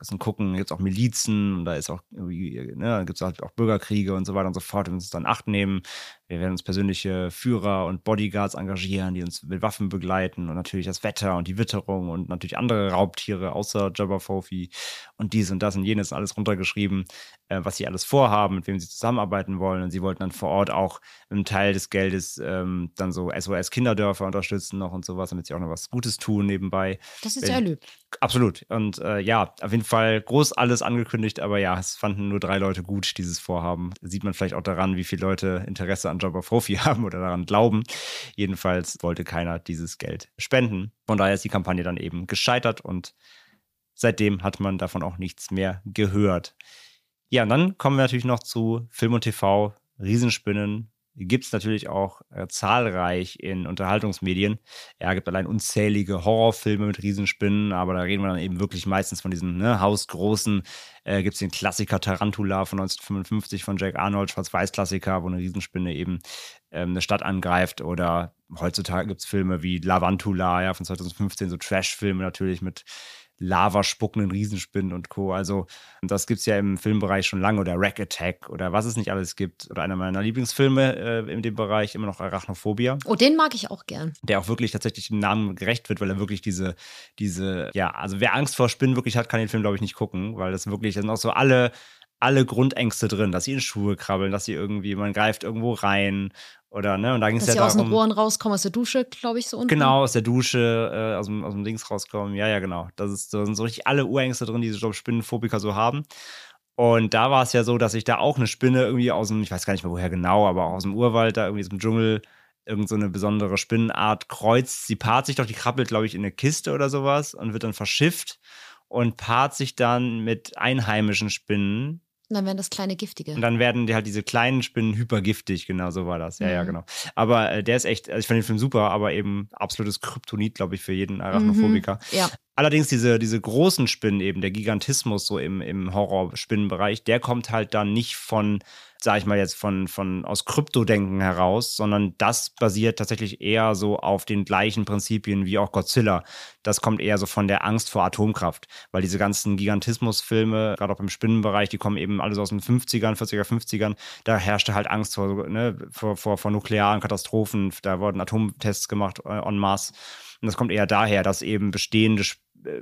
müssen gucken, gibt es auch Milizen und da ist auch ne, gibt es halt auch Bürgerkriege und so weiter und so fort. Wir müssen uns dann in Acht nehmen. Wir werden uns persönliche Führer und Bodyguards engagieren, die uns mit Waffen begleiten und natürlich das Wetter und die Witterung und natürlich andere Raubtiere außer Jabba Fofi und dies und das und jenes alles runtergeschrieben, äh, was sie alles vorhaben, mit wem sie zusammenarbeiten wollen. Und sie wollten dann vor Ort auch einen Teil des Geldes ähm, dann so SOS-Kinderdörfer unterstützen noch und sowas, damit sie auch noch was Gutes tun nebenbei. Das ist Wenn- sehr lieb. Absolut. Und äh, ja, auf jeden Fall groß alles angekündigt, aber ja, es fanden nur drei Leute gut, dieses Vorhaben. Sieht man vielleicht auch daran, wie viele Leute Interesse an Jabba Fofi haben oder daran glauben. Jedenfalls wollte keiner dieses Geld spenden. Von daher ist die Kampagne dann eben gescheitert und seitdem hat man davon auch nichts mehr gehört. Ja, und dann kommen wir natürlich noch zu Film und TV, Riesenspinnen. Gibt es natürlich auch äh, zahlreich in Unterhaltungsmedien. Ja, gibt allein unzählige Horrorfilme mit Riesenspinnen, aber da reden wir dann eben wirklich meistens von diesen ne, hausgroßen. Äh, gibt es den Klassiker Tarantula von 1955 von Jack Arnold, Schwarz-Weiß-Klassiker, wo eine Riesenspinne eben ähm, eine Stadt angreift. Oder heutzutage gibt es Filme wie Lavantula, ja, von 2015, so Trash-Filme natürlich mit Lava spuckenden Riesenspinnen und Co. Also, das gibt es ja im Filmbereich schon lange oder Rack Attack oder was es nicht alles gibt. Oder einer meiner Lieblingsfilme äh, in dem Bereich, immer noch Arachnophobia Oh, den mag ich auch gern. der auch wirklich tatsächlich dem Namen gerecht wird, weil er wirklich diese, diese, ja, also wer Angst vor Spinnen wirklich hat, kann den Film, glaube ich, nicht gucken, weil das wirklich, da sind auch so alle, alle Grundängste drin, dass sie in Schuhe krabbeln, dass sie irgendwie, man greift irgendwo rein oder, ne, und da ging es Dass ja sie aus den darum. Rohren rauskommen, aus der Dusche, glaube ich, so unten. Genau, aus der Dusche, äh, aus, dem, aus dem Dings rauskommen. Ja, ja, genau. Das ist, da sind so richtig alle Urängste drin, die diese glaub, Spinnenphobiker so haben. Und da war es ja so, dass sich da auch eine Spinne irgendwie aus dem, ich weiß gar nicht mehr woher genau, aber auch aus dem Urwald, da irgendwie aus dem Dschungel, irgend so eine besondere Spinnenart kreuzt. Sie paart sich doch, die krabbelt, glaube ich, in eine Kiste oder sowas und wird dann verschifft und paart sich dann mit einheimischen Spinnen Und dann werden das kleine giftige. Und dann werden die halt diese kleinen Spinnen hypergiftig, genau so war das. Ja, ja, Mhm. genau. Aber äh, der ist echt, also ich fand den Film super, aber eben absolutes Kryptonit, glaube ich, für jeden Arachnophobiker. Ja. Allerdings diese, diese großen Spinnen eben, der Gigantismus so im, im Horrorspinnenbereich, der kommt halt dann nicht von, sag ich mal jetzt, von, von aus Kryptodenken heraus, sondern das basiert tatsächlich eher so auf den gleichen Prinzipien wie auch Godzilla. Das kommt eher so von der Angst vor Atomkraft, weil diese ganzen Gigantismusfilme, gerade auch im Spinnenbereich, die kommen eben alles aus den 50ern, 40er, 50ern, da herrschte halt Angst vor, ne, vor, vor, vor nuklearen Katastrophen, da wurden Atomtests gemacht äh, en masse. Und das kommt eher daher, dass eben bestehende,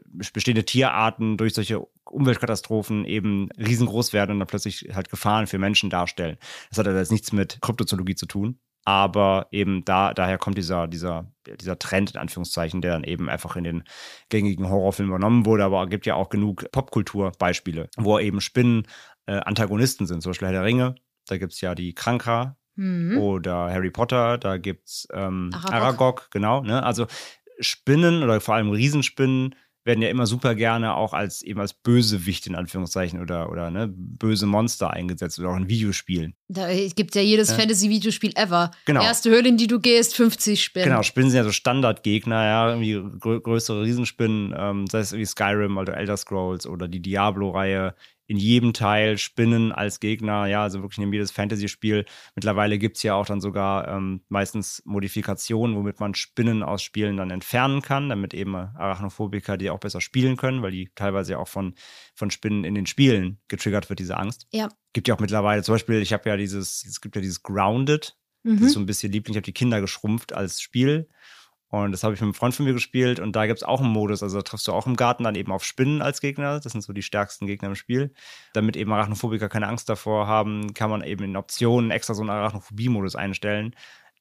bestehende Tierarten durch solche Umweltkatastrophen eben riesengroß werden und dann plötzlich halt Gefahren für Menschen darstellen. Das hat aber jetzt nichts mit Kryptozoologie zu tun. Aber eben da, daher kommt dieser, dieser, dieser Trend, in Anführungszeichen, der dann eben einfach in den gängigen Horrorfilmen übernommen wurde. Aber es gibt ja auch genug Popkulturbeispiele, wo eben Spinnen äh, Antagonisten sind. Zum Beispiel Herr der Ringe, da gibt es ja die Kranka, Mhm. oder Harry Potter, da gibt's ähm, Aragog. Aragog. genau. Ne? Also Spinnen oder vor allem Riesenspinnen werden ja immer super gerne auch als eben als Bösewicht in Anführungszeichen oder, oder ne, böse Monster eingesetzt oder auch in Videospielen. Da gibt ja jedes Ja. Fantasy-Videospiel ever. Genau. Erste Höhle, in die du gehst, 50 Spinnen. Genau, Spinnen sind ja so Standardgegner, ja, irgendwie grö größere Riesenspinnen, ähm, sei es irgendwie Skyrim oder Elder Scrolls oder die Diablo-Reihe. In jedem Teil Spinnen als Gegner, ja, also wirklich in jedes Fantasy-Spiel. Mittlerweile gibt es ja auch dann sogar ähm, meistens Modifikationen, womit man Spinnen aus Spielen dann entfernen kann, damit eben Arachnophobiker die auch besser spielen können, weil die teilweise ja auch von, von Spinnen in den Spielen getriggert wird, diese Angst. Ja. Gibt ja auch mittlerweile, zum Beispiel, ich habe ja dieses, es gibt ja dieses Grounded, das Mhm. ist so ein bisschen Liebling. Ich habe die Kinder geschrumpft als Spiel. Und das habe ich mit einem Freund von mir gespielt. Und da gibt es auch einen Modus. Also da triffst du auch im Garten dann eben auf Spinnen als Gegner. Das sind so die stärksten Gegner im Spiel. Damit eben Arachnophobiker keine Angst davor haben, kann man eben in Optionen extra so einen Arachnophobie-Modus einstellen.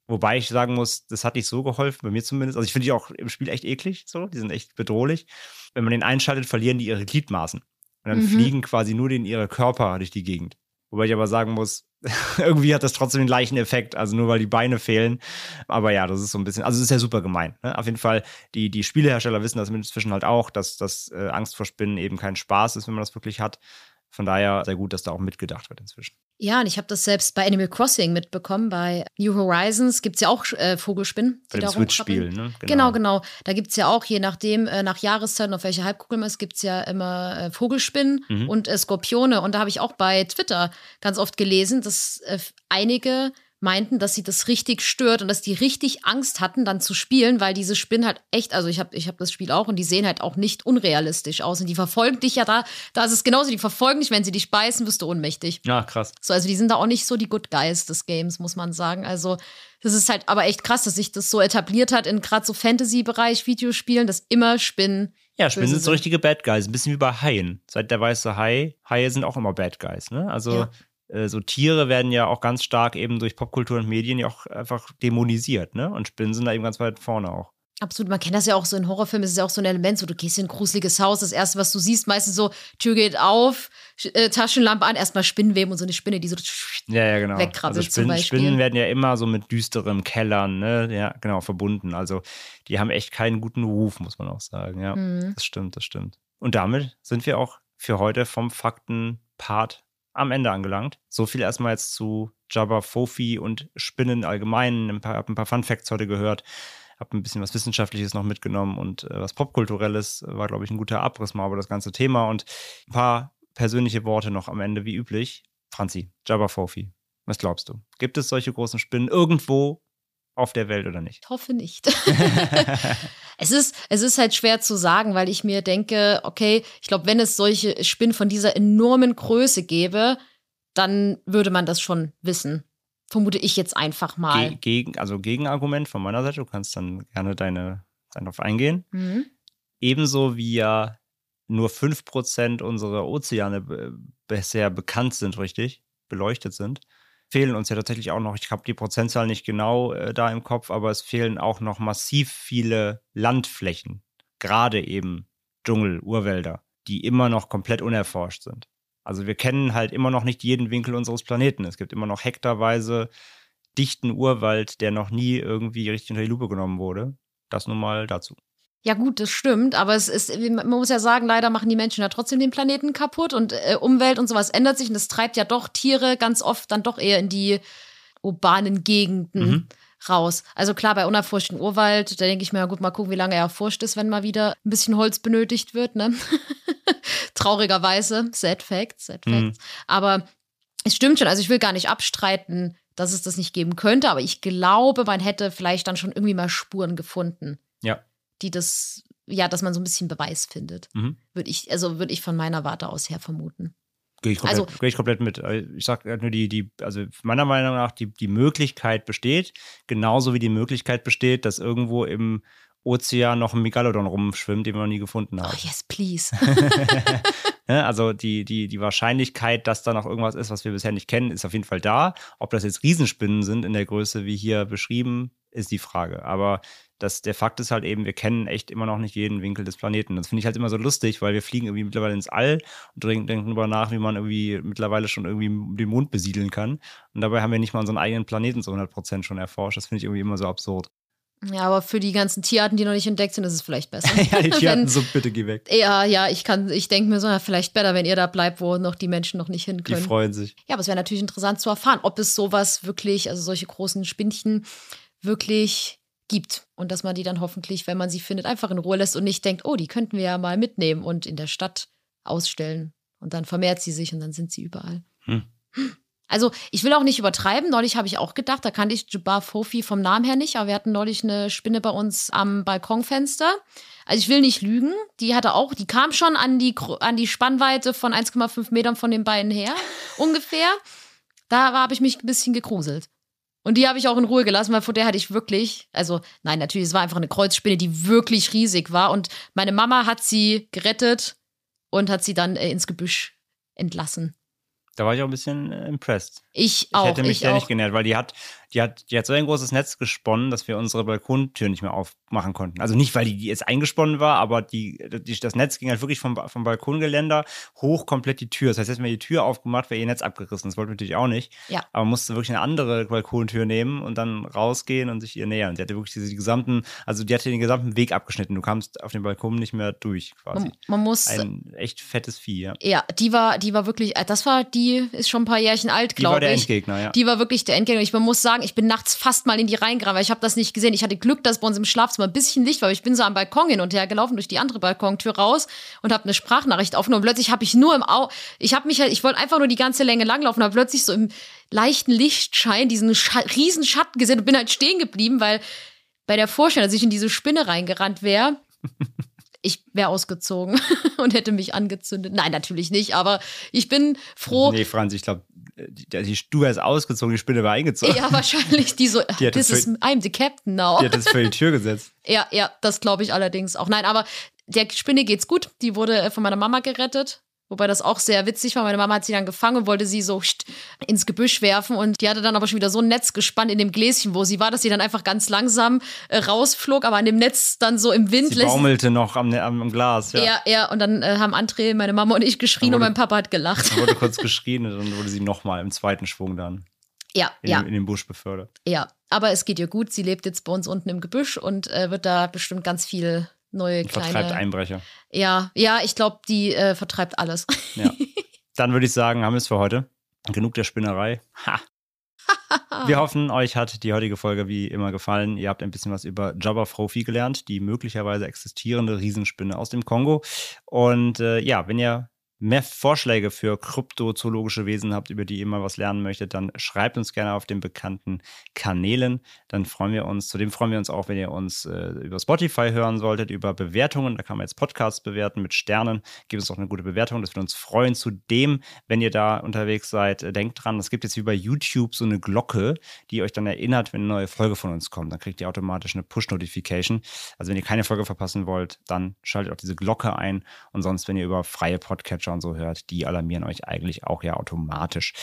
Wobei ich sagen muss, das hat nicht so geholfen, bei mir zumindest. Also ich finde die auch im Spiel echt eklig, so. Die sind echt bedrohlich. Wenn man den einschaltet, verlieren die ihre Gliedmaßen. Und dann Mhm. fliegen quasi nur den ihre Körper durch die Gegend. Wobei ich aber sagen muss, irgendwie hat das trotzdem den gleichen Effekt, also nur weil die Beine fehlen. Aber ja, das ist so ein bisschen, also es ist ja super gemein. Ne? Auf jeden Fall, die, die Spielehersteller wissen das inzwischen halt auch, dass, dass äh, Angst vor Spinnen eben kein Spaß ist, wenn man das wirklich hat. Von daher sehr gut, dass da auch mitgedacht wird inzwischen. Ja, und ich habe das selbst bei Animal Crossing mitbekommen. Bei New Horizons gibt es ja auch äh, Vogelspinnen. Bei die dem. Switch-Spiel, ne? Genau, genau. Da gibt es ja auch, je nachdem, äh, nach Jahreszeiten, auf welcher Halbkugel man ist, gibt es ja immer äh, Vogelspinnen Mhm. und äh, Skorpione. Und da habe ich auch bei Twitter ganz oft gelesen, dass äh, einige meinten, dass sie das richtig stört und dass die richtig Angst hatten, dann zu spielen, weil diese Spinnen halt echt, also ich habe ich hab das Spiel auch und die sehen halt auch nicht unrealistisch aus und die verfolgen dich ja da, da ist es genauso, die verfolgen dich, wenn sie dich beißen, wirst du ohnmächtig. Ja, krass. So, also die sind da auch nicht so die Good Guys des Games, muss man sagen. Also, das ist halt aber echt krass, dass sich das so etabliert hat in gerade so Fantasy-Bereich, Videospielen, dass immer Spinnen. Ja, Spinnen sind so richtige Bad Guys, ein bisschen wie bei Haien. Seit der weiße Hai, Haie sind auch immer Bad Guys, ne? Also Ja. Äh, so Tiere werden ja auch ganz stark eben durch Popkultur und Medien ja auch einfach dämonisiert, ne? Und Spinnen sind da eben ganz weit vorne auch. Absolut, man kennt das ja auch so in Horrorfilmen, es ist ja auch so ein Element, so du gehst in ein gruseliges Haus, das erste, was du siehst, meistens so, Tür geht auf, äh, Taschenlampe an, erstmal Spinnenweben und so eine Spinne, die so Ja, ja, genau. wegkrabbelt also Spinnen. Spinnen werden ja immer so mit düsteren Kellern, ne? Ja, genau, verbunden. Also die haben echt keinen guten Ruf, muss man auch sagen. Ja, Mhm. das stimmt, das stimmt. Und damit sind wir auch für heute vom Faktenpart am Ende angelangt. So viel erstmal jetzt zu Jabba Fofi und Spinnen allgemein. Ein paar, hab ein paar Fun Facts heute gehört. Hab ein bisschen was Wissenschaftliches noch mitgenommen und äh, was Popkulturelles war, glaube ich, ein guter Abriss mal über das ganze Thema und ein paar persönliche Worte noch am Ende, wie üblich. Franzi, Jabba Fofi, was glaubst du? Gibt es solche großen Spinnen irgendwo auf der Welt oder nicht? Ich hoffe nicht. es, ist, es ist halt schwer zu sagen, weil ich mir denke, okay, ich glaube, wenn es solche Spinnen von dieser enormen Größe gäbe, dann würde man das schon wissen. Vermute ich jetzt einfach mal. Ge gegen, also Gegenargument von meiner Seite, du kannst dann gerne deine, darauf eingehen. Mhm. Ebenso wie ja nur 5% unserer Ozeane be- bisher bekannt sind, richtig, beleuchtet sind, fehlen uns ja tatsächlich auch noch, ich habe die Prozentzahl nicht genau äh, da im Kopf, aber es fehlen auch noch massiv viele Landflächen, gerade eben Dschungel, Urwälder, die immer noch komplett unerforscht sind. Also wir kennen halt immer noch nicht jeden Winkel unseres Planeten. Es gibt immer noch hektarweise dichten Urwald, der noch nie irgendwie richtig unter die Lupe genommen wurde. Das nun mal dazu. Ja, gut, das stimmt, aber es ist, man muss ja sagen, leider machen die Menschen ja trotzdem den Planeten kaputt und äh, Umwelt und sowas ändert sich und das treibt ja doch Tiere ganz oft dann doch eher in die urbanen Gegenden Mhm. raus. Also klar, bei unerforschten Urwald, da denke ich mir, ja gut, mal gucken, wie lange er erforscht ist, wenn mal wieder ein bisschen Holz benötigt wird, ne? Traurigerweise, sad facts, sad facts. Mhm. Aber es stimmt schon, also ich will gar nicht abstreiten, dass es das nicht geben könnte, aber ich glaube, man hätte vielleicht dann schon irgendwie mal Spuren gefunden Ja. Die das, ja, dass man so ein bisschen Beweis findet. Mhm. Würde ich, also würde ich von meiner Warte aus her vermuten. Gehe ich, komplett- Also- gehe ich komplett mit. Ich sage nur, die, die, also meiner Meinung nach, die, die Möglichkeit besteht, genauso wie die Möglichkeit besteht, dass irgendwo im Ozean noch ein Megalodon rumschwimmt, den wir noch nie gefunden Oh, haben. yes, please. Ne? Also die, die, die Wahrscheinlichkeit, dass da noch irgendwas ist, was wir bisher nicht kennen, ist auf jeden Fall da. Ob das jetzt Riesenspinnen sind in der Größe, wie hier beschrieben, ist die Frage. Aber das, der Fakt ist halt eben, wir kennen echt immer noch nicht jeden Winkel des Planeten. Das finde ich halt immer so lustig, weil wir fliegen irgendwie mittlerweile ins All und denken darüber nach, wie man irgendwie mittlerweile schon irgendwie den Mond besiedeln kann. Und dabei haben wir nicht mal unseren eigenen Planeten zu 100 Prozent schon erforscht. Das finde ich irgendwie immer so absurd. ja, aber für die ganzen Tierarten, die noch nicht entdeckt sind, ist es vielleicht besser. ja, die Tierarten Wenn- so, bitte geh weg. Ja, ja, ich kann, ich denke mir so, ja, vielleicht besser, wenn ihr da bleibt, wo noch die Menschen noch nicht hin Die können. freuen sich. Ja, aber es wäre natürlich interessant zu erfahren, ob es sowas wirklich, also solche großen Spinnchen wirklich gibt. Und dass man die dann hoffentlich, wenn man sie findet, einfach in Ruhe lässt und nicht denkt, oh, die könnten wir ja mal mitnehmen und in der Stadt ausstellen. Und dann vermehrt sie sich und dann sind sie überall. Hm. Also, ich will auch nicht übertreiben. Neulich habe ich auch gedacht, da kannte ich Jabbar Fofi vom Namen her nicht, aber wir hatten neulich eine Spinne bei uns am Balkonfenster. Also ich will nicht lügen, die hatte auch, die kam schon an die, an die Spannweite von 1,5 Metern von den Beinen her, ungefähr. Da habe ich mich ein bisschen gegruselt. Und die habe ich auch in Ruhe gelassen, weil vor der hatte ich wirklich, also nein, natürlich, es war einfach eine Kreuzspinne, die wirklich riesig war. Und meine Mama hat sie gerettet und hat sie dann äh, ins Gebüsch entlassen. Da war ich auch ein bisschen äh, impressed. Ich Ich auch. hätte mich ich der auch. nicht genährt, weil die hat, die hat, die hat so ein großes Netz gesponnen, dass wir unsere Balkontür nicht mehr aufmachen konnten. Also nicht, weil die jetzt eingesponnen war, aber die, die, das Netz ging halt wirklich vom, vom Balkongeländer hoch komplett die Tür. Das heißt, hätten wir die Tür aufgemacht, wäre ihr Netz abgerissen. Das wollten wir natürlich auch nicht. Ja. Aber musste wirklich eine andere Balkontür nehmen und dann rausgehen und sich ihr nähern. Und die hatte wirklich diese die gesamten, also die hatte den gesamten Weg abgeschnitten. Du kamst auf den Balkon nicht mehr durch, quasi. Man, man muss. Ein echt fettes Vieh, ja. ja, die war, die war wirklich, äh, das war, die ist schon ein paar Jährchen alt, Die war glaube der ich. Endgegner, ja. Die war wirklich der Endgegner. Ich man muss sagen, ich bin nachts fast mal in die reingerannt, weil ich habe das nicht gesehen. Ich hatte Glück, dass bei uns im Schlafzimmer ein bisschen Licht war. aber Ich bin so am Balkon hin und her gelaufen durch die andere Balkontür raus und habe eine Sprachnachricht aufgenommen. Plötzlich habe ich nur im Au, ich habe mich halt, ich wollte einfach nur die ganze Länge langlaufen, habe plötzlich so im leichten Lichtschein diesen Scha riesen Schatten gesehen und bin halt stehen geblieben, weil bei der Vorstellung, dass ich in diese Spinne reingerannt wäre, ich wäre ausgezogen und hätte mich angezündet. Nein, natürlich nicht, aber ich bin froh. Nee, Franz, ich glaube, die, die, du wärst ausgezogen, die Spinne war eingezogen. Ja, wahrscheinlich die so, Die hat this das is, I'm the captain now. Die hat das vor die Tür gesetzt. Ja, ja, das glaube ich allerdings auch. Nein, aber der Spinne geht's gut. Die wurde äh, von meiner Mama gerettet. Wobei das auch sehr witzig war. Meine Mama hat sie dann gefangen und wollte sie so ins Gebüsch werfen. Und die hatte dann aber schon wieder so ein Netz gespannt in dem Gläschen, wo sie war, dass sie dann einfach ganz langsam äh, rausflog, aber an dem Netz dann so im Wind Sie lässt. baumelte noch am, am, Glas. Ja. Ja, ja, und dann äh, haben André, meine Mama und ich geschrien Da und wurde- mein Papa hat gelacht. Da wurde kurz geschrien und dann wurde sie nochmal im zweiten Schwung dann Ja, in, ja, den, in den Busch befördert. ja. Aber es geht ihr gut. Sie lebt jetzt bei uns unten im Gebüsch und äh, wird da bestimmt ganz viel neue Und vertreibt kleine. Einbrecher. Ja, ja, ich glaube, die äh, vertreibt alles. Ja. Dann würde ich sagen, haben wir es für heute. Genug der Spinnerei. Ha. Wir hoffen, euch hat die heutige Folge wie immer gefallen. Ihr habt ein bisschen was über Jabba Frofi gelernt, die möglicherweise existierende Riesenspinne aus dem Kongo. Und äh, ja, wenn ihr mehr Vorschläge für kryptozoologische Wesen habt, über die ihr mal was lernen möchtet, dann schreibt uns gerne auf den bekannten Kanälen. Dann freuen wir uns. Zudem freuen wir uns auch, wenn ihr uns äh, über Spotify hören solltet, über Bewertungen. Da kann man jetzt Podcasts bewerten mit Sternen. Gebt uns auch eine gute Bewertung. Das würde uns freuen. Zudem, wenn ihr da unterwegs seid, äh, denkt dran, es gibt jetzt wie bei YouTube so eine Glocke, die euch dann erinnert, wenn eine neue Folge von uns kommt. Dann kriegt ihr automatisch eine Push-Notification. Also wenn ihr keine Folge verpassen wollt, dann schaltet auch diese Glocke ein. Und sonst, wenn ihr über freie Podcatcher und so hört, die alarmieren euch eigentlich auch ja automatisch.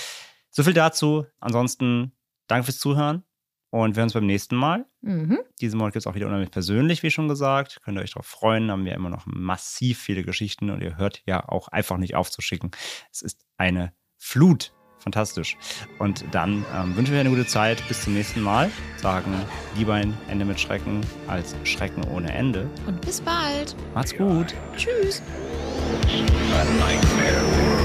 So viel dazu. Ansonsten danke fürs Zuhören und wir uns beim nächsten Mal. Mhm. Diesen Monat gibt es auch wieder unheimlich persönlich, wie schon gesagt. Könnt ihr euch darauf freuen. Haben wir immer noch massiv viele Geschichten und ihr hört ja auch einfach nicht aufzuschicken. Es ist eine Flut fantastisch. Und dann ähm, wünschen wir eine gute Zeit. Bis zum nächsten Mal. Sagen lieber ein Ende mit Schrecken als Schrecken ohne Ende. Und bis bald. Macht's gut. Tschüss. a nightmare world.